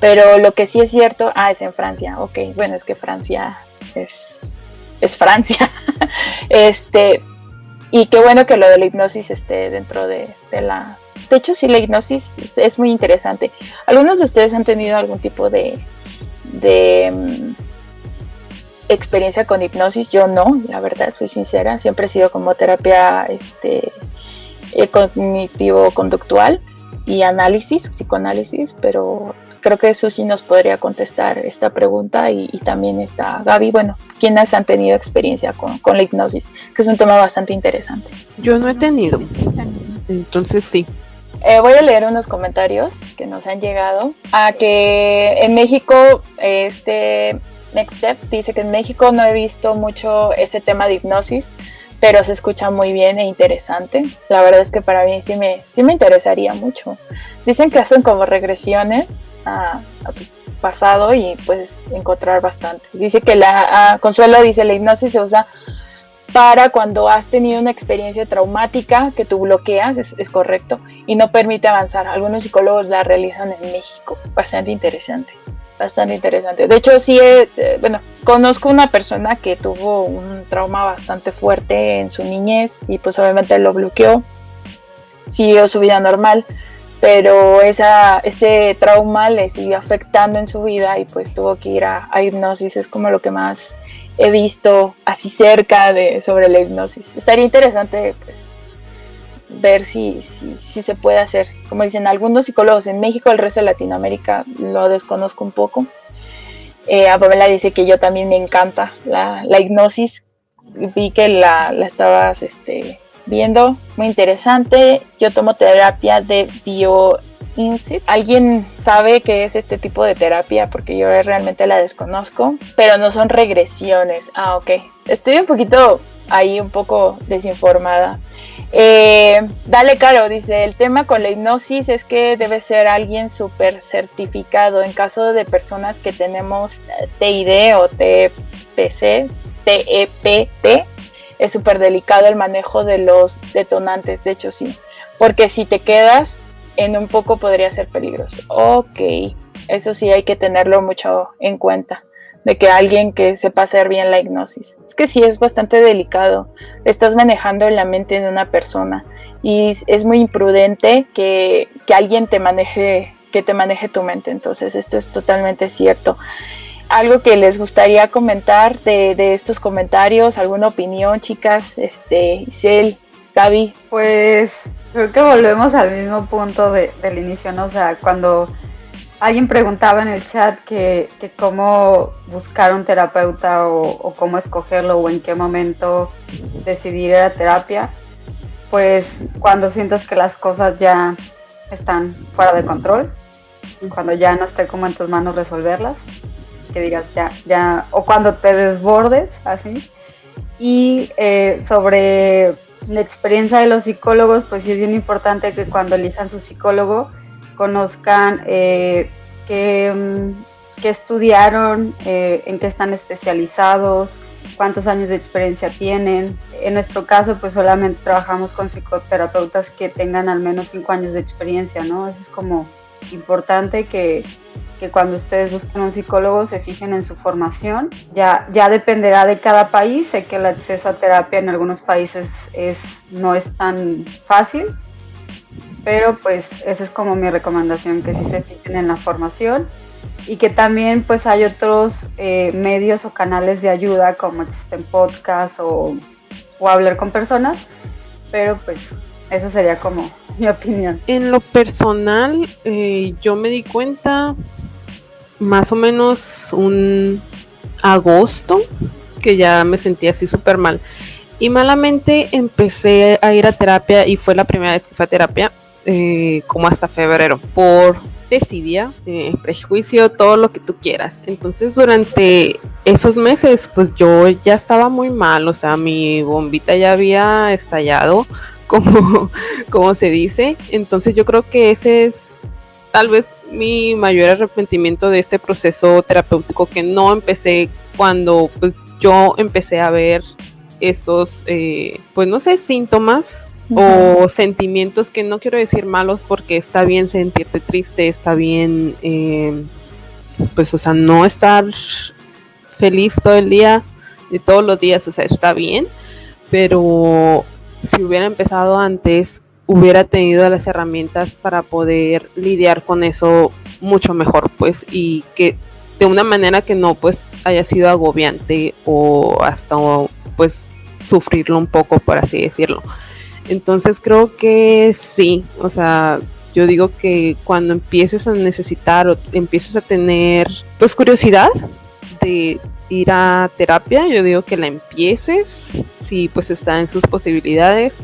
Pero lo que sí es cierto, ah, es en Francia, ok, bueno, es que Francia es, es Francia. este, y qué bueno que lo de la hipnosis esté dentro de, la... De hecho, sí, la hipnosis es, muy interesante. ¿Algunos de ustedes han tenido algún tipo de, de mm, experiencia con hipnosis, yo no, la verdad, soy sincera, siempre he sido como terapia este, eh, cognitivo-conductual y análisis, psicoanálisis, pero creo que sí nos podría contestar esta pregunta y, también está Gaby, bueno, ¿quiénes han tenido experiencia con, la hipnosis? Que es un tema bastante interesante.
Yo no he tenido, entonces sí.
Eh, voy a leer unos comentarios que nos han llegado a que en México este Next Step dice que en México no he visto mucho ese tema de hipnosis, pero se escucha muy bien e interesante. La verdad es que para mí sí me, sí me interesaría mucho. Dicen que hacen como regresiones a, tu pasado y puedes encontrar bastante. Dice que la Consuelo dice la hipnosis se usa para cuando has tenido una experiencia traumática que tú bloqueas, es, es, correcto, y no permite avanzar. Algunos psicólogos la realizan en México, bastante interesante bastante interesante. De hecho, sí, eh, bueno, conozco una persona que tuvo un trauma bastante fuerte en su niñez y pues obviamente lo bloqueó, siguió su vida normal, pero esa, ese trauma le siguió afectando en su vida y pues tuvo que ir a, a hipnosis, es como lo que más he visto así cerca de sobre la hipnosis. Estaría interesante pues ver si, si, se puede hacer. Como dicen algunos psicólogos en México, el resto de Latinoamérica lo desconozco un poco. Eh, a dice que yo también me encanta la, hipnosis. Vi que la, la estabas este, viendo, muy interesante. Yo tomo terapia de bio ¿Alguien sabe qué es este tipo de terapia? Porque yo realmente la desconozco, pero no son regresiones. Ah, ok. Estoy un poquito ahí, un poco desinformada. Eh, dale, Caro, dice, el tema con la hipnosis es que debe ser alguien súper certificado. En caso de personas que tenemos TID o TPC, TEPP, es súper delicado el manejo de los detonantes, de hecho sí, porque si te quedas en un poco podría ser peligroso. Ok, eso sí hay que tenerlo mucho en cuenta de que alguien que sepa hacer bien la hipnosis. Es que sí, es bastante delicado. Estás manejando la mente de una persona y es muy imprudente que, alguien te maneje, que te maneje tu mente. Entonces, esto es totalmente cierto. Algo que les gustaría comentar de, estos comentarios, alguna opinión, chicas, este, Isel, Gaby.
Pues creo que volvemos al mismo punto del inicio, ¿no? O sea, cuando Alguien preguntaba en el chat que, cómo buscar un terapeuta o, cómo escogerlo o en qué momento decidir ir a terapia. Pues cuando sientas que las cosas ya están fuera de control, cuando ya no esté como en tus manos resolverlas, que digas ya, ya, o cuando te desbordes, así. Y eh, sobre la experiencia de los psicólogos, pues sí es bien importante que cuando elijan su psicólogo, conozcan eh, qué, mm, qué, estudiaron, eh, en qué están especializados, cuántos años de experiencia tienen. En nuestro caso, pues solamente trabajamos con psicoterapeutas que tengan al menos cinco años de experiencia, ¿no? Eso es como importante que, que cuando ustedes busquen un psicólogo se fijen en su formación. Ya, ya dependerá de cada país. Sé que el acceso a terapia en algunos países es, no es tan fácil, pero pues esa es como mi recomendación, que sí se fijen en la formación y que también pues hay otros eh, medios o canales de ayuda como existen podcasts o, o hablar con personas, pero pues eso sería como mi opinión.
En lo personal, eh, yo me di cuenta más o menos un agosto que ya me sentía así súper mal. Y malamente empecé a ir a terapia y fue la primera vez que fue a terapia eh, como hasta febrero por desidia, prejuicio, todo lo que tú quieras. Entonces durante esos meses pues yo ya estaba muy mal, o sea, mi bombita ya había estallado, como, como se dice. Entonces yo creo que ese es tal vez mi mayor arrepentimiento de este proceso terapéutico que no empecé cuando pues yo empecé a ver estos, eh, pues no sé, síntomas o sentimientos que no quiero decir malos porque está bien sentirte triste, está bien, eh, pues, o sea, no estar feliz todo el día, de todos los días, o sea, está bien, pero si hubiera empezado antes, hubiera tenido las herramientas para poder lidiar con eso mucho mejor, pues, y que de una manera que no, pues, haya sido agobiante o hasta, pues, sufrirlo un poco, por así decirlo. Entonces creo que sí, o sea, yo digo que cuando empieces a necesitar o empieces a tener pues curiosidad de ir a terapia, yo digo que la empieces, si pues está en sus posibilidades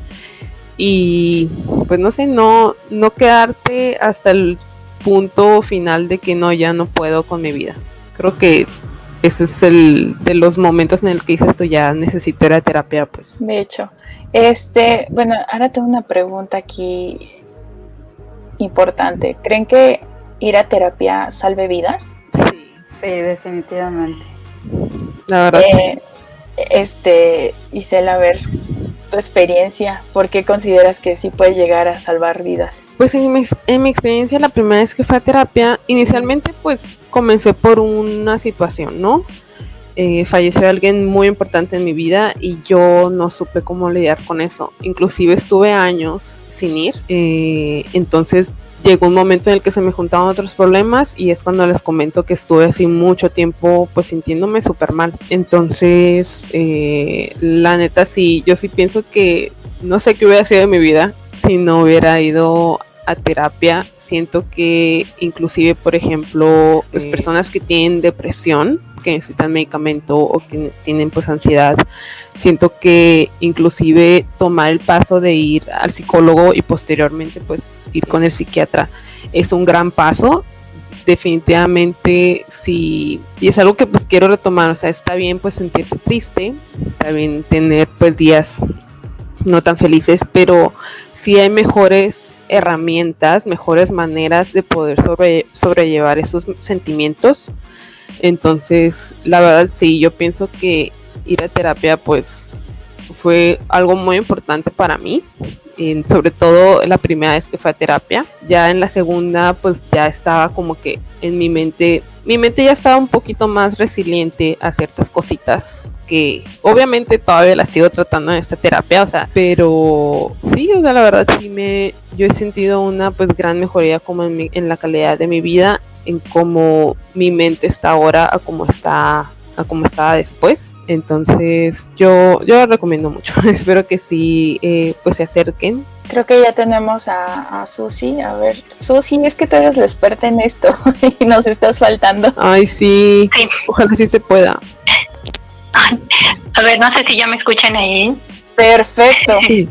y pues no sé, no, no quedarte hasta el punto final de que no, ya no puedo con mi vida. Creo que ese es el de los momentos en el que dices esto ya necesito ir a terapia, pues.
De hecho, este, bueno, ahora tengo una pregunta aquí importante. ¿Creen que ir a terapia salve vidas?
Sí, sí definitivamente.
La verdad.
Eh, este, Isela, a ver, tu experiencia, ¿por qué consideras que sí puede llegar a salvar vidas?
Pues en mi, en mi experiencia, la primera vez que fue a terapia, inicialmente pues comencé por una situación, ¿no? Eh, falleció alguien muy importante en mi vida y yo no supe cómo lidiar con eso. Inclusive estuve años sin ir. Eh, entonces llegó un momento en el que se me juntaban otros problemas y es cuando les comento que estuve así mucho tiempo pues sintiéndome súper mal. Entonces, eh, la neta sí, yo sí pienso que no sé qué hubiera sido de mi vida si no hubiera ido a terapia. Siento que inclusive, por ejemplo, las personas que tienen depresión, que necesitan medicamento o que tienen pues ansiedad. Siento que inclusive tomar el paso de ir al psicólogo y posteriormente pues ir con el psiquiatra es un gran paso. Definitivamente sí, y es algo que pues quiero retomar, o sea, está bien pues sentirte triste, está bien tener pues días no tan felices, pero sí hay mejores herramientas, mejores maneras de poder sobre, sobrellevar esos sentimientos. Entonces, la verdad sí, yo pienso que ir a terapia pues fue algo muy importante para mí, sobre todo la primera vez que fue a terapia. Ya en la segunda pues ya estaba como que en mi mente, mi mente ya estaba un poquito más resiliente a ciertas cositas que obviamente todavía las sigo tratando en esta terapia, o sea, pero sí, o sea, la verdad sí me, yo he sentido una pues gran mejoría como en, en la calidad de mi vida en cómo mi mente está ahora a cómo está a cómo estaba después. Entonces yo yo lo recomiendo mucho. Espero que sí eh, pues se acerquen.
Creo que ya tenemos a, a Susi. A ver Susi es que tú eres la experta en esto y nos estás faltando.
Ay sí, ojalá sí se pueda.
A ver no sé si ya me escuchan ahí.
Perfecto. Sí.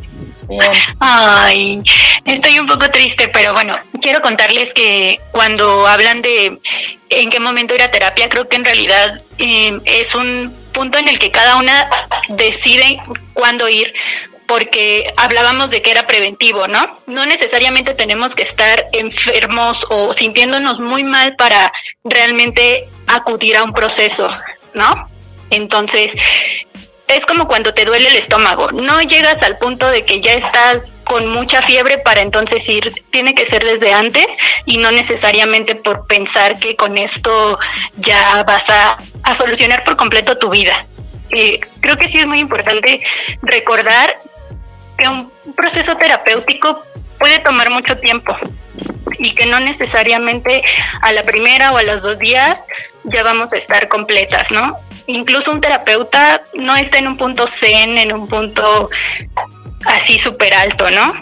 Ay, estoy un poco triste, pero bueno, quiero contarles que cuando hablan de en qué momento ir a terapia, creo que en realidad eh, es un punto en el que cada una decide cuándo ir, porque hablábamos de que era preventivo, ¿no? No necesariamente tenemos que estar enfermos o sintiéndonos muy mal para realmente acudir a un proceso, ¿no? Entonces, es como cuando te duele el estómago, no llegas al punto de que ya estás con mucha fiebre para entonces ir, tiene que ser desde antes y no necesariamente por pensar que con esto ya vas a, solucionar por completo tu vida. Eh, creo que sí es muy importante recordar que un proceso terapéutico puede tomar mucho tiempo y que no necesariamente a la primera o a los dos días ya vamos a estar completas, ¿no? Incluso un terapeuta no está en un punto zen, en un punto así súper alto, ¿no?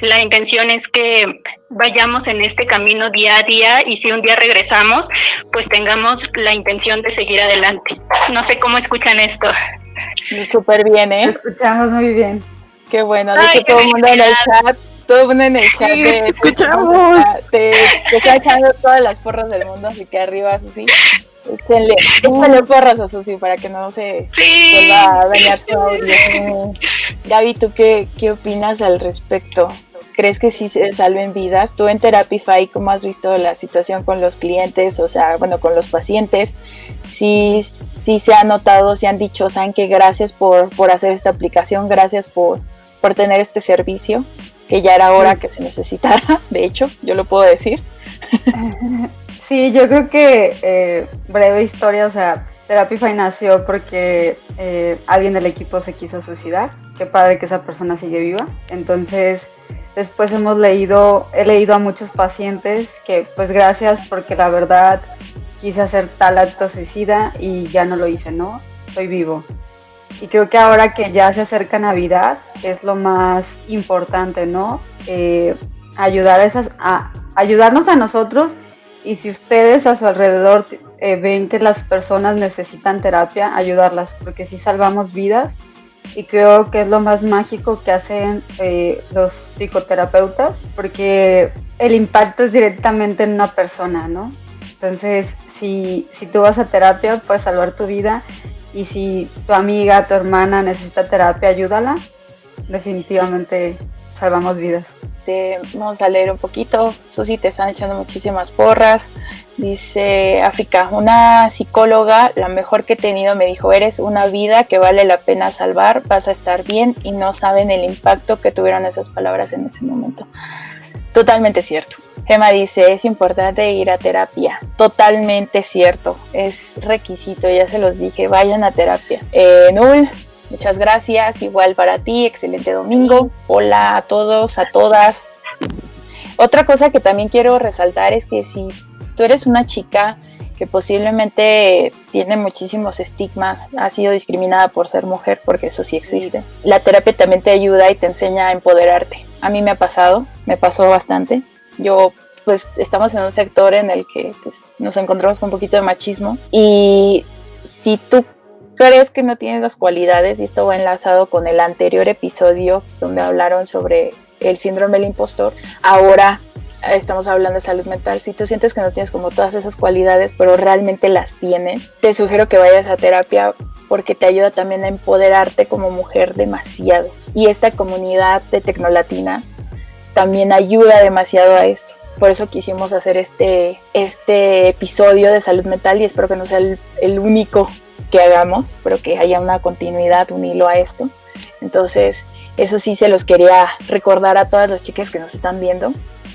La intención es que vayamos en este camino día a día y si un día regresamos, pues tengamos la intención de seguir adelante. No sé cómo escuchan esto.
Súper bien, ¿eh?
Escuchamos muy bien.
Qué bueno, de todo el mundo en el chat, todo el mundo en el chat.
Sí, escuchamos.
Te, te, está echando todas las porras del mundo, así que arriba, Susi. Échenle, échenle porras a Susi para que no se
Sí.
vuelva a dañar su audio. Gaby, ¿tú qué, qué opinas al respecto? ¿Crees que sí se salven vidas? Tú en Therapify, ¿cómo has visto la situación con los clientes? O sea, bueno, con los pacientes. Sí, sí se ha notado, se han dicho, saben que gracias por, por hacer esta aplicación, gracias por, por tener este servicio, que ya era hora que se necesitara, de hecho, yo lo puedo decir.
Sí, yo creo que eh, breve historia, o sea, Therapify nació porque eh, alguien del equipo se quiso suicidar. Qué padre que esa persona sigue viva. Entonces, después hemos leído, he leído a muchos pacientes que, pues gracias porque la verdad quise hacer tal acto suicida y ya no lo hice, ¿no? Estoy vivo. Y creo que ahora que ya se acerca Navidad es lo más importante, ¿no? Eh, ayudar a esas, a ayudarnos a nosotros y si ustedes a su alrededor eh, ven que las personas necesitan terapia, ayudarlas, porque si salvamos vidas y creo que es lo más mágico que hacen eh, los psicoterapeutas, porque el impacto es directamente en una persona, ¿no? Entonces, si, si tú vas a terapia, puedes salvar tu vida y si tu amiga, tu hermana necesita terapia, ayúdala. Definitivamente salvamos vidas.
Vamos a leer un poquito. Susi, te están echando muchísimas porras. Dice África, una psicóloga, la mejor que he tenido, me dijo, eres una vida que vale la pena salvar, vas a estar bien y no saben el impacto que tuvieron esas palabras en ese momento. Totalmente cierto. Gema dice, es importante ir a terapia. Totalmente cierto. Es requisito, ya se los dije, vayan a terapia. Eh, Nul, Muchas gracias, igual para ti, excelente domingo. Hola a todos, a todas. Otra cosa que también quiero resaltar es que si tú eres una chica que posiblemente tiene muchísimos estigmas, ha sido discriminada por ser mujer, porque eso sí existe, la terapia también te ayuda y te enseña a empoderarte. A mí me ha pasado, me pasó bastante. Yo pues estamos en un sector en el que pues, nos encontramos con un poquito de machismo y si tú crees que no tienes las cualidades, y esto va enlazado con el anterior episodio donde hablaron sobre el síndrome del impostor, ahora estamos hablando de salud mental, si tú sientes que no tienes como todas esas cualidades, pero realmente las tienes, te sugiero que vayas a terapia porque te ayuda también a empoderarte como mujer demasiado. Y esta comunidad de tecnolatinas también ayuda demasiado a esto. Por eso quisimos hacer este, este episodio de salud mental y espero que no sea el, el único que hagamos, pero que haya una continuidad, un hilo a esto. Entonces, eso sí se los quería recordar a todas las chicas que nos están viendo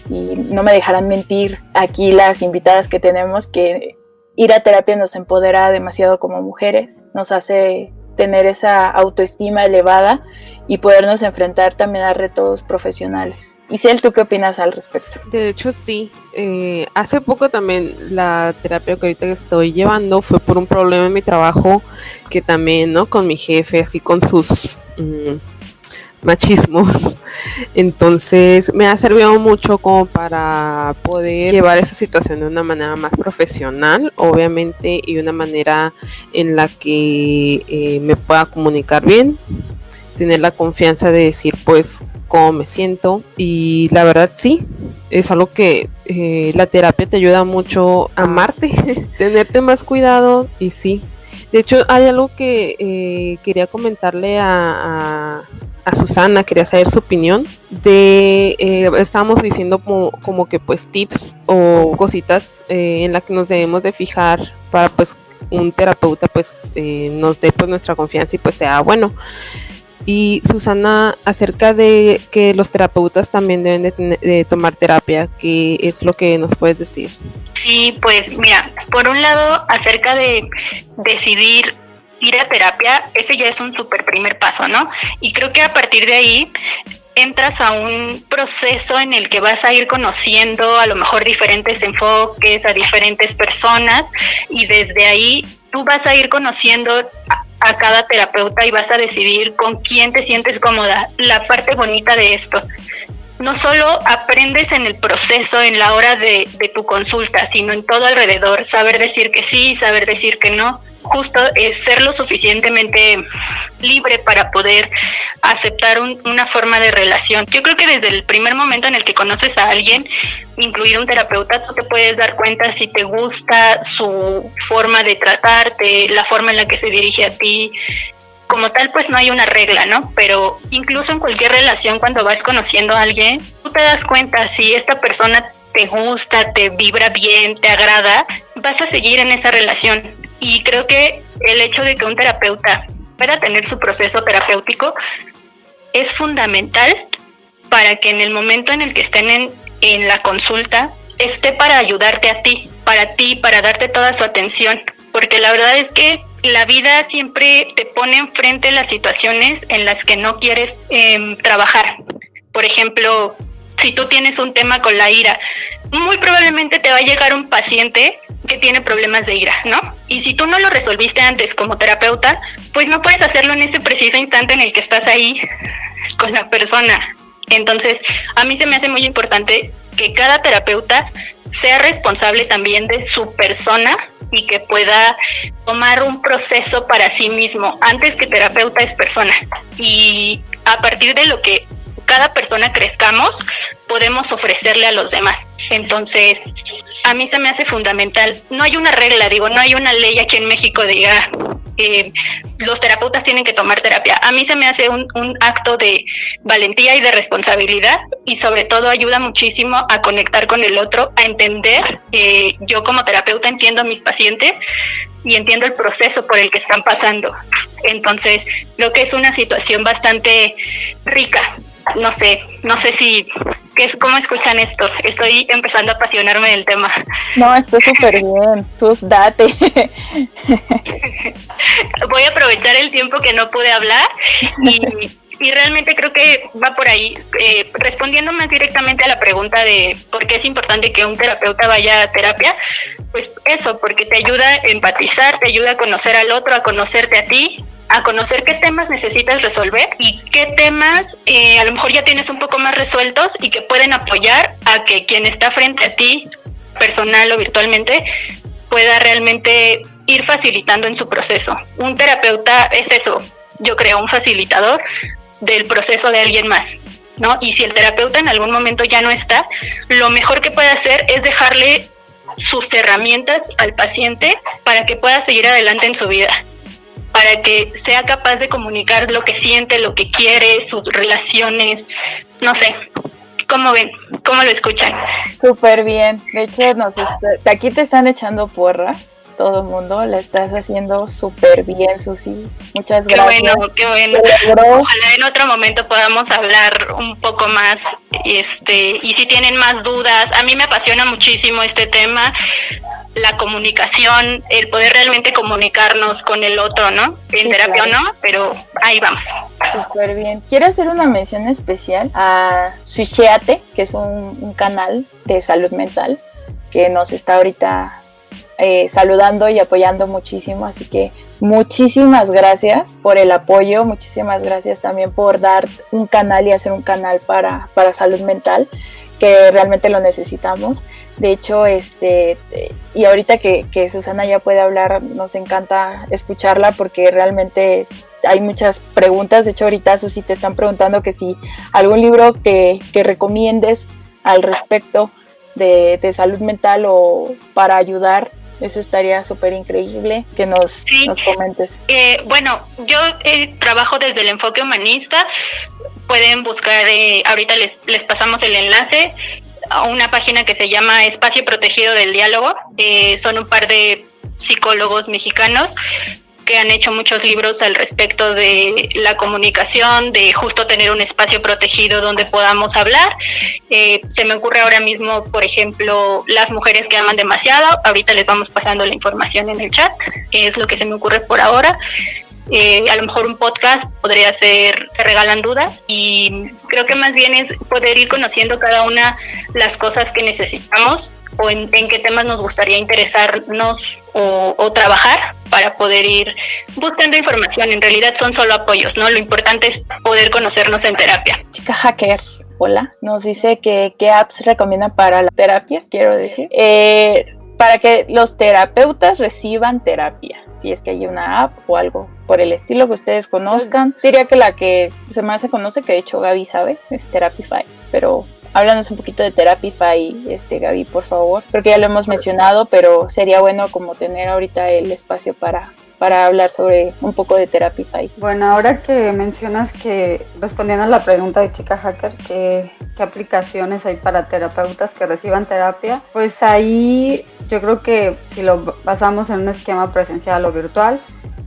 y no me dejarán mentir aquí las invitadas que tenemos que ir a terapia nos empodera demasiado como mujeres, nos hace tener esa autoestima elevada y podernos enfrentar también a retos profesionales. Isel, ¿tú qué opinas al respecto?
De hecho, sí. Eh, hace poco también la terapia que ahorita estoy llevando fue por un problema en mi trabajo que también, ¿no? Con mi jefe, así con sus mmm, machismos. Entonces me ha servido mucho como para poder llevar esa situación de una manera más profesional, obviamente, y una manera en la que eh, me pueda comunicar bien, tener la confianza de decir pues cómo me siento y la verdad sí, es algo que eh, la terapia te ayuda mucho a amarte, tenerte más cuidado y sí. De hecho, hay algo que eh, quería comentarle a, a, a Susana, quería saber su opinión de, eh, estábamos diciendo como, que pues tips o cositas eh, en las que nos debemos de fijar para pues un terapeuta pues eh, nos dé pues nuestra confianza y pues sea bueno. Y Susana, acerca de que los terapeutas también deben de, tomar terapia, ¿qué es lo que nos puedes decir?
Sí, pues mira, por un lado, acerca de decidir ir a terapia, ese ya es un súper primer paso, ¿no? Y creo que a partir de ahí entras a un proceso en el que vas a ir conociendo a lo mejor diferentes enfoques, a diferentes personas y desde ahí tú vas a ir conociendo a, cada terapeuta y vas a decidir con quién te sientes cómoda. La parte bonita de esto. No solo aprendes en el proceso, en la hora de, de tu consulta, sino en todo alrededor, saber decir que sí, saber decir que no, justo es ser lo suficientemente libre para poder aceptar una forma de relación. Yo creo que desde el primer momento en el que conoces a alguien, incluido un terapeuta, tú te puedes dar cuenta si te gusta su forma de tratarte, la forma en la que se dirige a ti. Como tal, pues no hay una regla, ¿no? Pero incluso en cualquier relación, cuando vas conociendo a alguien, tú te das cuenta si esta persona te gusta, te vibra bien, te agrada, vas a seguir en esa relación y creo que el hecho de que un terapeuta pueda tener su proceso terapéutico es fundamental para que en el momento en el que estén en, en la consulta esté para ayudarte a ti, para ti, para darte toda su atención. Porque la verdad es que la vida siempre te pone enfrente las situaciones en las que no quieres em, trabajar. Por ejemplo, si tú tienes un tema con la ira, muy probablemente te va a llegar un paciente que tiene problemas de ira, ¿no? Y si tú no lo resolviste antes como terapeuta, pues no puedes hacerlo en ese preciso instante en el que estás ahí con la persona. Entonces, a mí se me hace muy importante que cada terapeuta sea responsable también de su persona y que pueda tomar un proceso para sí mismo. Antes que terapeuta es persona. Y a partir de lo que cada persona crezcamos, podemos ofrecerle a los demás. Entonces, a mí se me hace fundamental. No hay una regla, digo, no hay una ley aquí en México diga eh, los terapeutas tienen que tomar terapia. A mí se me hace un, acto de valentía y de responsabilidad y sobre todo ayuda muchísimo a conectar con el otro, a entender. que yo como terapeuta entiendo a mis pacientes y entiendo el proceso por el que están pasando. Entonces, creo que es una situación bastante rica no sé, no sé si, ¿qué es, ¿cómo escuchan esto? Estoy empezando a apasionarme del tema.
No, está súper bien, tú date.
Voy a aprovechar el tiempo que no pude hablar y, y realmente creo que va por ahí, eh, respondiendo más directamente a la pregunta de por qué es importante que un terapeuta vaya a terapia, pues eso, porque te ayuda a empatizar, te ayuda a conocer al otro, a conocerte a ti a conocer qué temas necesitas resolver y qué temas eh, a lo mejor ya tienes un poco más resueltos y que pueden apoyar a que quien está frente a ti, personal o virtualmente, pueda realmente ir facilitando en su proceso. Un terapeuta es eso, yo creo, un facilitador del proceso de alguien más. ¿No? Y si el terapeuta en algún momento ya no está, lo mejor que puede hacer es dejarle sus herramientas al paciente para que pueda seguir adelante en su vida para que sea capaz de comunicar lo que siente, lo que quiere, sus relaciones, no sé. ¿Cómo ven? ¿Cómo lo escuchan?
Súper bien. De hecho, aquí te están echando porras todo el mundo. La estás haciendo súper bien, Susi. Muchas gracias.
Qué bueno, qué bueno. Ojalá en otro momento podamos hablar un poco más. Este, y si tienen más dudas, a mí me apasiona muchísimo este tema la comunicación, el poder realmente comunicarnos con el otro, ¿no? En terapia o no, pero ahí vamos.
Súper bien. Quiero hacer una mención especial a Suicheate, que es un, canal de salud mental que nos está ahorita eh, saludando y apoyando muchísimo, así que muchísimas gracias por el apoyo, muchísimas gracias también por dar un canal y hacer un canal para, para salud mental que realmente lo necesitamos. De hecho, este, y ahorita que, Susana ya puede hablar, nos encanta escucharla porque realmente hay muchas preguntas. De hecho, ahorita Susi te están preguntando que si algún libro que, recomiendes al respecto de, salud mental o para ayudar Eso estaría súper increíble que nos, comentes.
Eh, bueno, yo eh, trabajo desde el enfoque humanista. Pueden buscar, eh, ahorita les, les pasamos el enlace a una página que se llama Espacio Protegido del Diálogo. son un par de psicólogos mexicanos que han hecho muchos libros al respecto de la comunicación, de justo tener un espacio protegido donde podamos hablar. Eh, se me ocurre ahora mismo, por ejemplo, las mujeres que aman demasiado. Ahorita les vamos pasando la información en el chat, es lo que se me ocurre por ahora. Eh, a lo mejor un podcast podría ser Se regalan dudas y creo que más bien es poder ir conociendo cada una las cosas que necesitamos o en, qué temas nos gustaría interesarnos o, trabajar para poder ir buscando información. En realidad son solo apoyos, ¿no? Lo importante es poder conocernos en terapia.
Chica hacker. Hola, nos dice que qué apps recomienda para las terapias, quiero decir, eh, para que los terapeutas reciban terapia, si es que hay una app o algo por el estilo que ustedes conozcan. Diría que la que se más se conoce, que de hecho Gaby sabe, es Therapify, pero háblanos un poquito de Therapify, este Gaby, por favor, porque ya lo hemos mencionado, pero sería bueno como tener ahorita el espacio para para hablar sobre un poco de Therapify.
Bueno, ahora que mencionas que, respondiendo a la pregunta de Chica Hacker, ¿qué, qué aplicaciones hay para terapeutas que reciban terapia? Pues ahí yo creo que si lo basamos en un esquema presencial o virtual,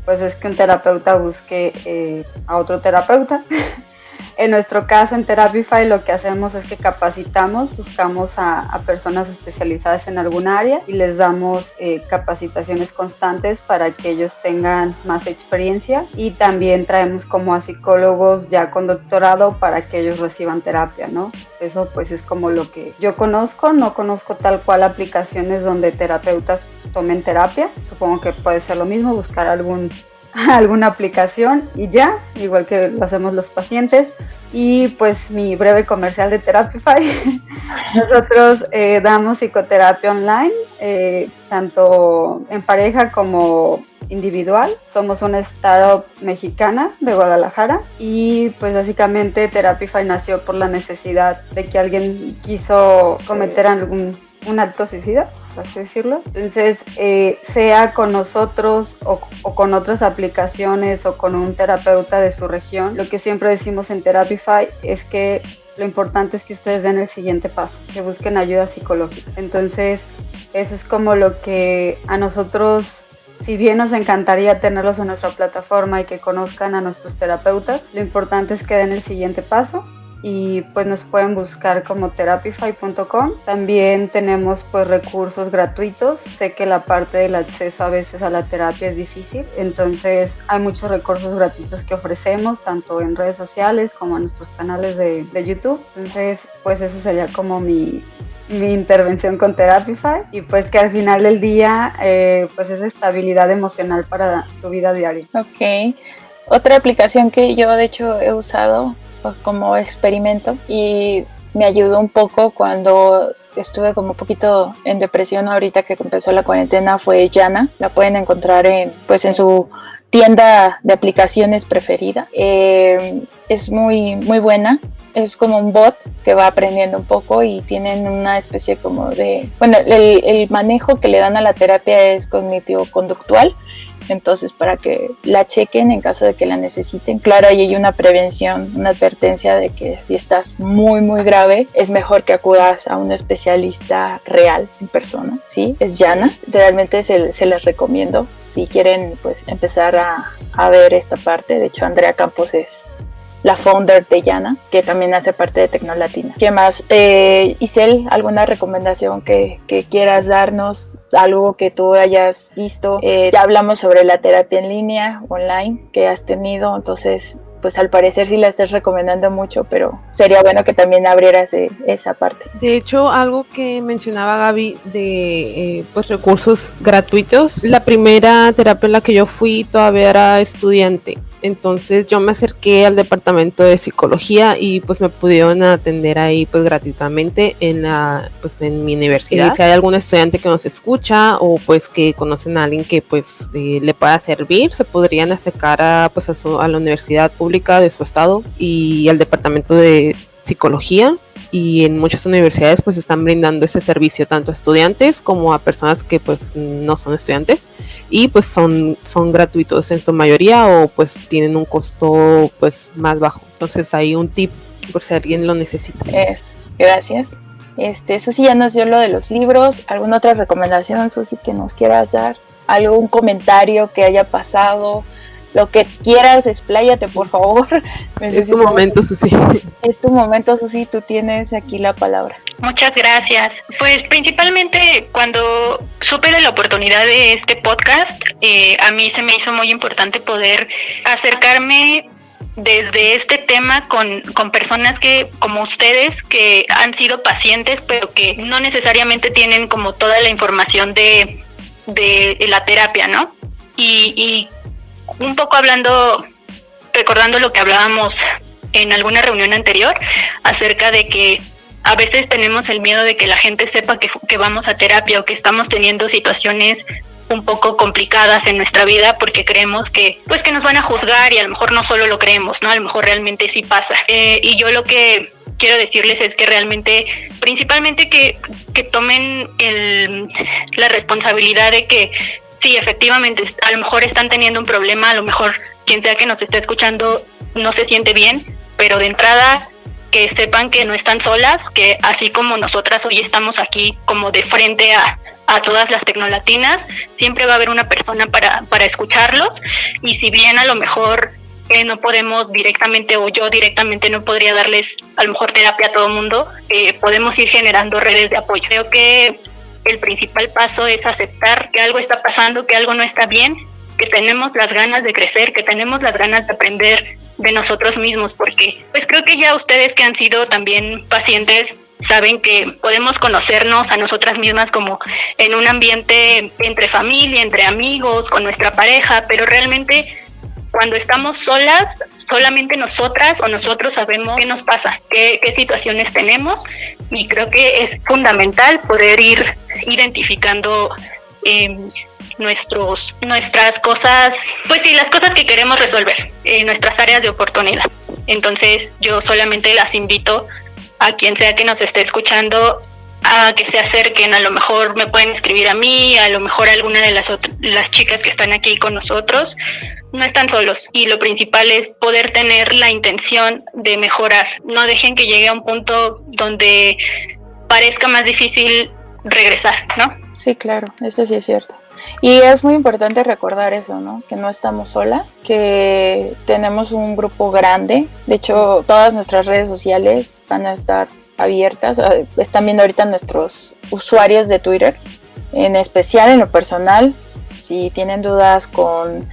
pues es que un terapeuta busque eh, a otro terapeuta En nuestro caso, en Therapify, lo que hacemos es que capacitamos, buscamos a, personas especializadas en algún área y les damos eh, capacitaciones constantes para que ellos tengan más experiencia. Y también traemos como a psicólogos ya con doctorado para que ellos reciban terapia, ¿no? Eso pues es como lo que yo conozco, no conozco tal cual aplicaciones donde terapeutas tomen terapia, supongo que puede ser lo mismo, buscar algún alguna aplicación y ya, igual que lo hacemos los pacientes. Y pues mi breve comercial de Therapify. Nosotros eh, damos psicoterapia online, eh, tanto en pareja como individual. Somos una startup mexicana de Guadalajara y pues básicamente Therapify nació por la necesidad de que alguien quiso cometer algún un acto suicida, por así decirlo. Entonces, eh, sea con nosotros o, con otras aplicaciones o con un terapeuta de su región, lo que siempre decimos en Therapify es que lo importante es que ustedes den el siguiente paso, que busquen ayuda psicológica. Entonces, eso es como lo que a nosotros si bien nos encantaría tenerlos en nuestra plataforma y que conozcan a nuestros terapeutas, lo importante es que den el siguiente paso y pues nos pueden buscar como therapify.com. También tenemos pues recursos gratuitos. Sé que la parte del acceso a veces a la terapia es difícil, entonces hay muchos recursos gratuitos que ofrecemos tanto en redes sociales como en nuestros canales de, de YouTube. Entonces pues eso sería como mi, mi intervención con Therapify y pues que al final del día eh, pues es estabilidad emocional para tu vida diaria.
Ok. Otra aplicación que yo de hecho he usado como experimento y me ayudó un poco cuando estuve como un poquito en depresión ahorita que empezó la cuarentena fue Yana. La pueden encontrar en, pues en su tienda de aplicaciones preferida. Eh, es muy, muy buena. Es como un bot que va aprendiendo un poco y tienen una especie como de... Bueno, el manejo que le dan a la terapia es cognitivo-conductual entonces para que la chequen en caso de que la necesiten. Claro, ahí hay una prevención, una advertencia de que si estás muy, muy grave, es mejor que acudas a un especialista real en persona, ¿sí? Es llana, realmente se, se les recomiendo si quieren pues empezar a, a ver esta parte. De hecho, Andrea Campos es la founder de Yana, que también hace parte de Tecnolatina. ¿Qué más? Eh, Isel, ¿alguna recomendación que, quieras darnos? Algo que tú hayas visto. Eh, ya hablamos sobre la terapia en línea, online, que has tenido, entonces pues al parecer sí la estás recomendando mucho, pero sería bueno que también abrieras eh, esa parte.
De hecho, algo que mencionaba Gaby de eh, pues recursos gratuitos, la primera terapia en la que yo fui todavía era estudiante entonces yo me acerqué al departamento de psicología y pues me pudieron atender ahí pues gratuitamente en la pues en mi universidad. si hay algún estudiante que nos escucha o pues que conocen a alguien que pues eh, le pueda servir, se podrían acercar a pues a, a la universidad pública de su estado y al departamento de psicología y en muchas universidades pues están brindando ese servicio tanto a estudiantes como a personas que pues no son estudiantes y pues son, son gratuitos en su mayoría o pues tienen un costo pues más bajo. Entonces hay un tip por si alguien lo necesita.
Es, gracias. Este, eso sí ya nos dio lo de los libros. ¿Alguna otra recomendación, Susi, que nos quieras dar? ¿Algún comentario que haya pasado? Lo que quieras, expláyate, por favor.
Es tu momento, Susi.
Es tu momento, Susi. Tú tienes aquí la palabra.
Muchas gracias. Pues principalmente cuando supe de la oportunidad de este podcast, eh, a mí se me hizo muy importante poder acercarme desde este tema con, con, personas que, como ustedes, que han sido pacientes, pero que no necesariamente tienen como toda la información de, de la terapia, ¿no? Y, y un poco hablando, recordando lo que hablábamos en alguna reunión anterior, acerca de que a veces tenemos el miedo de que la gente sepa que, que vamos a terapia o que estamos teniendo situaciones un poco complicadas en nuestra vida porque creemos que pues que nos van a juzgar y a lo mejor no solo lo creemos, ¿no? A lo mejor realmente sí pasa. Eh, y yo lo que quiero decirles es que realmente, principalmente que, que tomen el, la responsabilidad de que sí, efectivamente, a lo mejor están teniendo un problema, a lo mejor quien sea que nos esté escuchando no se siente bien, pero de entrada que sepan que no están solas, que así como nosotras hoy estamos aquí como de frente a, a todas las tecnolatinas, siempre va a haber una persona para, para escucharlos y si bien a lo mejor eh, no podemos directamente o yo directamente no podría darles a lo mejor terapia a todo el mundo, eh, podemos ir generando redes de apoyo. Creo que el principal paso es aceptar que algo está pasando, que algo no está bien, que tenemos las ganas de crecer, que tenemos las ganas de aprender de nosotros mismos, porque pues creo que ya ustedes que han sido también pacientes saben que podemos conocernos a nosotras mismas como en un ambiente entre familia, entre amigos, con nuestra pareja, pero realmente cuando estamos solas, solamente nosotras o nosotros sabemos qué nos pasa, qué, situaciones tenemos y creo que es fundamental poder ir identificando eh, nuestros, nuestras cosas, pues sí, las cosas que queremos resolver, en nuestras áreas de oportunidad. Entonces yo solamente las invito a quien sea que nos esté escuchando a que se acerquen, a lo mejor me pueden escribir a mí, a lo mejor alguna de las, las chicas que están aquí con nosotros, no están solos y lo principal es poder tener la intención de mejorar, no dejen que llegue a un punto donde parezca más difícil regresar, ¿no?
Sí, claro, eso sí es cierto. Y es muy importante recordar eso, ¿no? Que no estamos solas, que tenemos un grupo grande. De hecho, todas nuestras redes sociales van a estar abiertas. Ah, están viendo ahorita nuestros usuarios de Twitter, en especial en lo personal. Si tienen dudas con,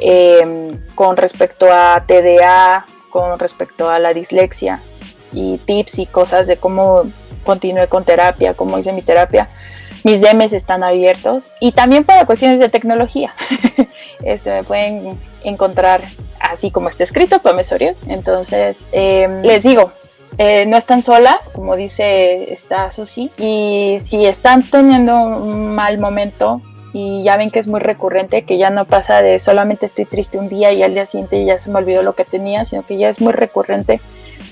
em, con respecto a TDA, con respecto a la dislexia y tips y cosas de cómo continúe con terapia, cómo hice mi terapia, mis DMs están abiertos y también para cuestiones de tecnología. este, me pueden encontrar así como está escrito, Promesorios. Entonces, em, les digo, eh, no están solas, como dice esta Susi, y si están teniendo un mal momento y ya ven que es muy recurrente, que ya no pasa de solamente estoy triste un día y al día siguiente ya se me olvidó lo que tenía, sino que ya es muy recurrente,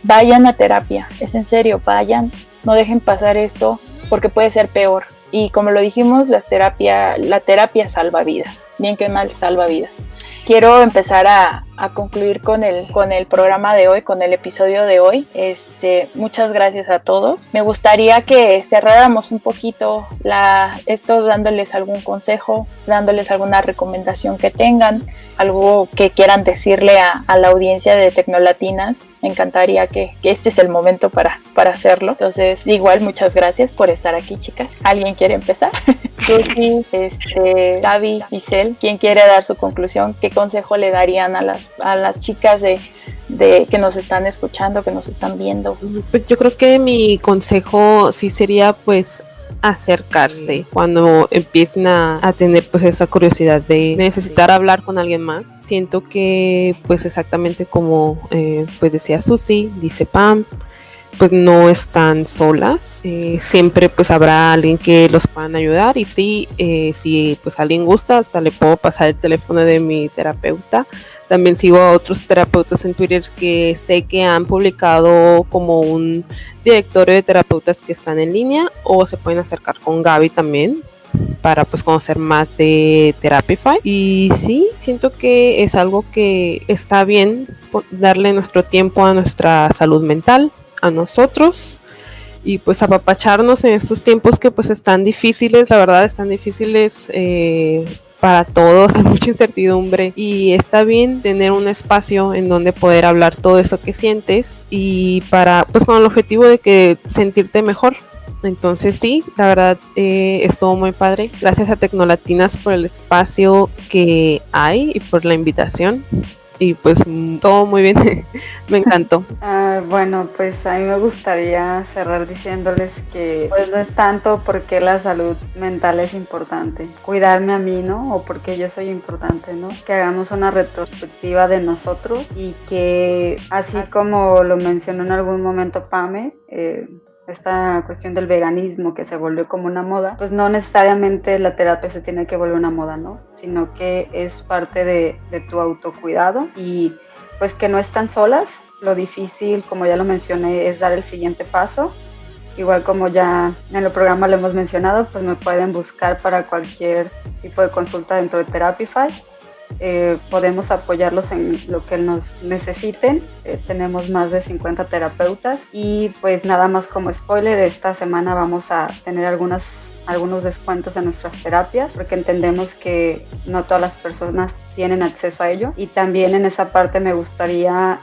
vayan a terapia, es en serio, vayan, no dejen pasar esto porque puede ser peor. Y como lo dijimos, las terapia, la terapia salva vidas, bien que mal salva vidas. Quiero empezar a, a, concluir con el, con el programa de hoy, con el episodio de hoy. Este, muchas gracias a todos. Me gustaría que cerráramos un poquito la, esto dándoles algún consejo, dándoles alguna recomendación que tengan, algo que quieran decirle a, a la audiencia de Tecnolatinas. Me encantaría que, que, este es el momento para, para hacerlo. Entonces, igual, muchas gracias por estar aquí, chicas. ¿Alguien quiere empezar? Susi, este, Gaby, Isel, ¿quién quiere dar su conclusión? ¿Qué consejo le darían a las, a las chicas de, de que nos están escuchando, que nos están viendo?
Pues yo creo que mi consejo sí sería pues acercarse cuando empiecen a, a, tener pues esa curiosidad de necesitar hablar con alguien más siento que pues exactamente como eh, pues decía Susi dice Pam pues no están solas. Eh, siempre pues habrá alguien que los puedan ayudar y sí, eh, si pues alguien gusta, hasta le puedo pasar el teléfono de mi terapeuta. También sigo a otros terapeutas en Twitter que sé que han publicado como un directorio de terapeutas que están en línea o se pueden acercar con Gaby también para pues conocer más de Therapify y sí siento que es algo que está bien darle nuestro tiempo a nuestra salud mental a nosotros y pues apapacharnos en estos tiempos que pues están difíciles la verdad están difíciles eh, para todos, hay mucha incertidumbre y está bien tener un espacio en donde poder hablar todo eso que sientes y para pues con el objetivo de que sentirte mejor entonces sí, la verdad eh, estuvo muy padre. Gracias a Tecnolatinas por el espacio que hay y por la invitación. Y pues todo muy bien, me encantó.
Ah, bueno, pues a mí me gustaría cerrar diciéndoles que pues no es tanto porque la salud mental es importante, cuidarme a mí, ¿no? O porque yo soy importante, ¿no? Que hagamos una retrospectiva de nosotros y que así como lo mencionó en algún momento Pame, eh, esta cuestión del veganismo que se volvió como una moda, pues no necesariamente la terapia se tiene que volver una moda, ¿no? Sino que es parte de, de tu autocuidado y pues que no están solas. Lo difícil, como ya lo mencioné, es dar el siguiente paso. Igual como ya en el programa lo hemos mencionado, pues me pueden buscar para cualquier tipo de consulta dentro de Therapify eh, podemos apoyarlos en lo que nos necesiten. Eh, tenemos más de 50 terapeutas y pues nada más como spoiler, esta semana vamos a tener algunas algunos descuentos en nuestras terapias porque entendemos que no todas las personas tienen acceso a ello y también en esa parte me gustaría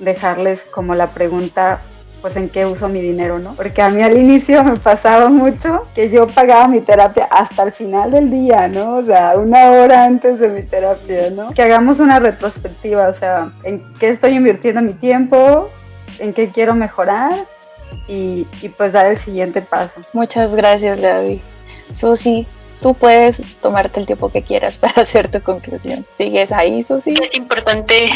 dejarles como la pregunta pues en qué uso mi dinero, ¿no? Porque a mí al inicio me pasaba mucho que yo pagaba mi terapia hasta el final del día, ¿no? O sea, una hora antes de mi terapia, ¿no? Que hagamos una retrospectiva, o sea, en qué estoy invirtiendo mi tiempo, en qué quiero mejorar y, y pues dar el siguiente paso.
Muchas gracias, Gaby. Susi, tú puedes tomarte el tiempo que quieras para hacer tu conclusión. ¿Sigues ahí, Susi?
Es importante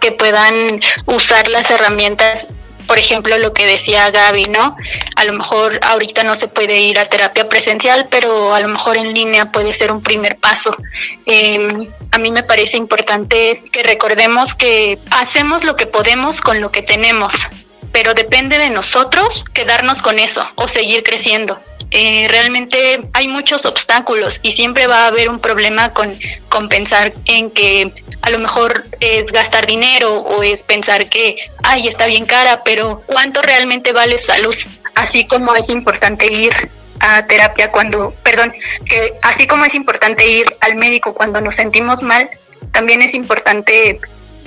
que puedan usar las herramientas por ejemplo, lo que decía Gaby, ¿no? A lo mejor ahorita no se puede ir a terapia presencial, pero a lo mejor en línea puede ser un primer paso. Em, a mí me parece importante que recordemos que hacemos lo que podemos con lo que tenemos, pero depende de nosotros quedarnos con eso o seguir creciendo. Eh, realmente hay muchos obstáculos y siempre va a haber un problema con, con pensar en que a lo mejor es gastar dinero o es pensar que, ay, está bien cara, pero ¿cuánto realmente vale salud? Así como es importante ir a terapia cuando, perdón, que así como es importante ir al médico cuando nos sentimos mal, también es importante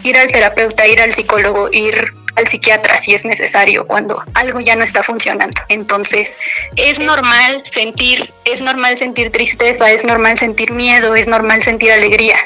ir al terapeuta, ir al psicólogo, ir al psiquiatra si es necesario cuando algo ya no está funcionando. Entonces, es normal sentir, es normal sentir tristeza, es normal sentir miedo, es normal sentir alegría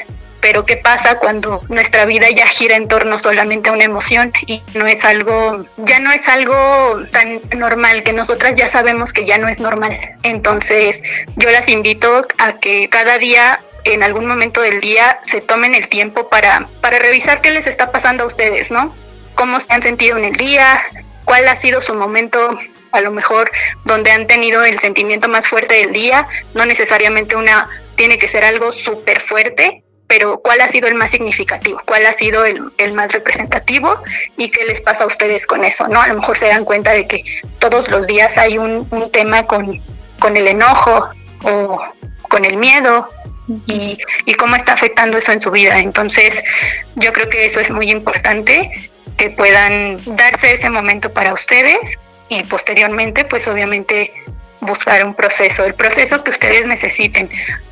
pero ¿qué pasa cuando nuestra vida ya gira en torno solamente a una emoción y no es algo, ya no es algo tan normal, que nosotras ya sabemos que ya no es normal? Entonces, yo las invito a que cada día en algún momento del día se tomen el tiempo para, para revisar qué les está pasando a ustedes, ¿no? Cómo se han sentido en el día, cuál ha sido su momento a lo mejor donde han tenido el sentimiento más fuerte del día, no necesariamente una tiene que ser algo súper fuerte, pero cuál ha sido el más significativo, cuál ha sido el, más representativo y qué les pasa a ustedes con eso, ¿no? A lo mejor se dan cuenta de que todos los días hay un, tema con, con el enojo o con el miedo y, cómo está afectando eso en su vida. Entonces, yo creo que eso es muy importante, que puedan darse ese momento para ustedes y posteriormente, pues obviamente buscar un proceso, el proceso que ustedes necesiten.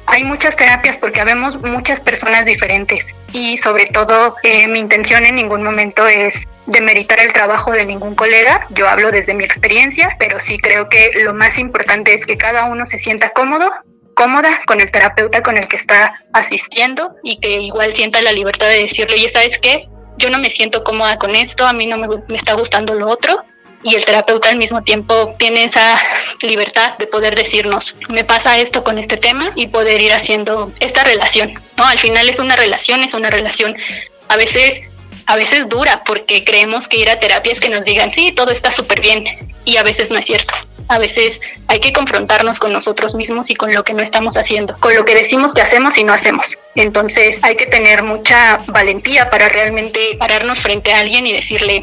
Hay muchas terapias porque habemos muchas personas diferentes y sobre todo eh, mi intención en ningún momento es demeritar el trabajo de ningún colega, yo hablo desde mi experiencia, pero sí creo que lo más importante es que cada uno se sienta cómodo cómoda con el terapeuta con el que está asistiendo y que igual sienta la libertad de decirle, oye, ¿sabes qué? Yo no me siento cómoda con esto, a mí no me, me está gustando lo otro y el terapeuta al mismo tiempo tiene esa libertad de poder decirnos, me pasa esto con este tema y poder ir haciendo esta relación, ¿no? Al final es una relación, es una relación a veces a veces dura porque creemos que ir a terapia es que nos digan, sí, todo está súper bien y a veces no es cierto. A veces hay que confrontarnos con nosotros mismos y con lo que no estamos haciendo, con lo que decimos que hacemos y no hacemos. Entonces hay que tener mucha valentía para realmente pararnos frente a alguien y decirle,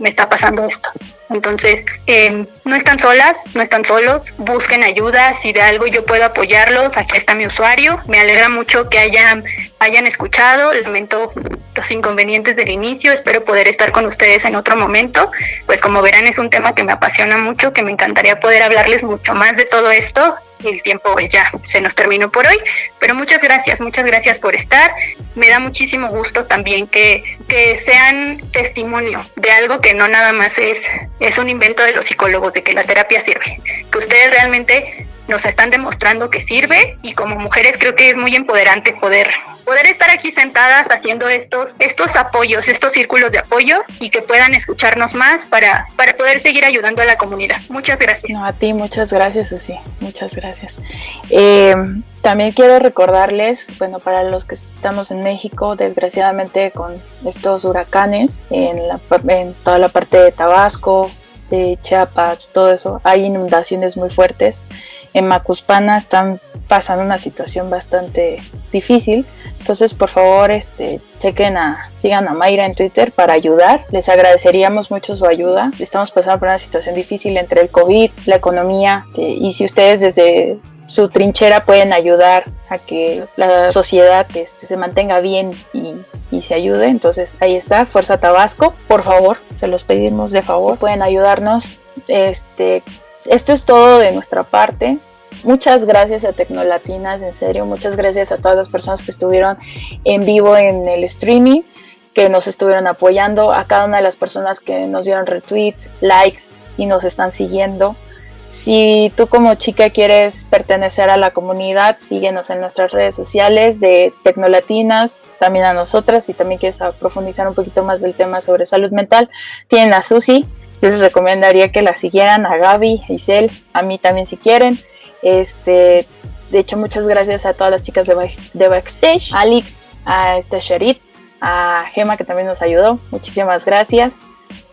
me está pasando esto. Entonces, eh, no están solas, no están solos, busquen ayuda, si de algo yo puedo apoyarlos, aquí está mi usuario. Me alegra mucho que hayan, hayan escuchado, lamento los inconvenientes del inicio, espero poder estar con ustedes en otro momento. Pues como verán es un tema que me apasiona mucho, que me encantaría poder hablarles mucho más de todo esto el tiempo pues ya se nos terminó por hoy, pero muchas gracias, muchas gracias por estar. Me da muchísimo gusto también que, que sean testimonio de algo que no nada más es, es un invento de los psicólogos, de que la terapia sirve, que ustedes realmente nos están demostrando que sirve y como mujeres creo que es muy empoderante poder poder estar aquí sentadas haciendo estos estos apoyos, estos círculos de apoyo y que puedan escucharnos más para para poder seguir ayudando a la comunidad. Muchas gracias.
No, a ti muchas gracias, Susi. Muchas gracias. Eh, también quiero recordarles, bueno, para los que estamos en México, desgraciadamente con estos huracanes en, la, en toda la parte de Tabasco, de Chiapas, todo eso, hay inundaciones muy fuertes en Macuspana están pasando una situación bastante difícil. Entonces, por favor, este, chequen a, sigan a Mayra en Twitter para ayudar. Les agradeceríamos mucho su ayuda. Estamos pasando por una situación difícil entre el COVID, la economía, y si ustedes desde su trinchera pueden ayudar a que la sociedad este, se mantenga bien y, y, se ayude. Entonces ahí está, Fuerza Tabasco, por favor, se los pedimos de favor, pueden ayudarnos. Este, esto es todo de nuestra parte. Muchas gracias a Tecnolatinas, en serio, muchas gracias a todas las personas que estuvieron en vivo en el streaming, que nos estuvieron apoyando, a cada una de las personas que nos dieron retweets, likes y nos están siguiendo. Si tú como chica quieres pertenecer a la comunidad, síguenos en nuestras redes sociales de Tecnolatinas, también a nosotras. Si también quieres profundizar un poquito más del tema sobre salud mental, tienen a Susi, yo les recomendaría que la siguieran a Gaby, a Isel, a mí también si quieren. Este, de hecho, muchas gracias a todas las chicas de, Backstage, a Alex, a este Sherit, a Gema que también nos ayudó. Muchísimas gracias.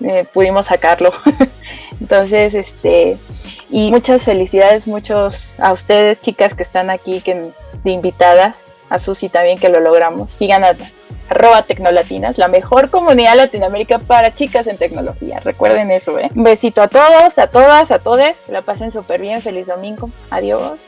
Eh, pudimos sacarlo. Entonces, este, y muchas felicidades, muchos a ustedes, chicas que están aquí, que de invitadas, a Susi también que lo logramos. Sigan a, arroba Tecnolatinas, la mejor comunidad Latinoamérica para chicas en tecnología. Recuerden eso, ¿eh? Un besito a todos, a todas, a todes. La pasen súper bien. Feliz domingo. Adiós.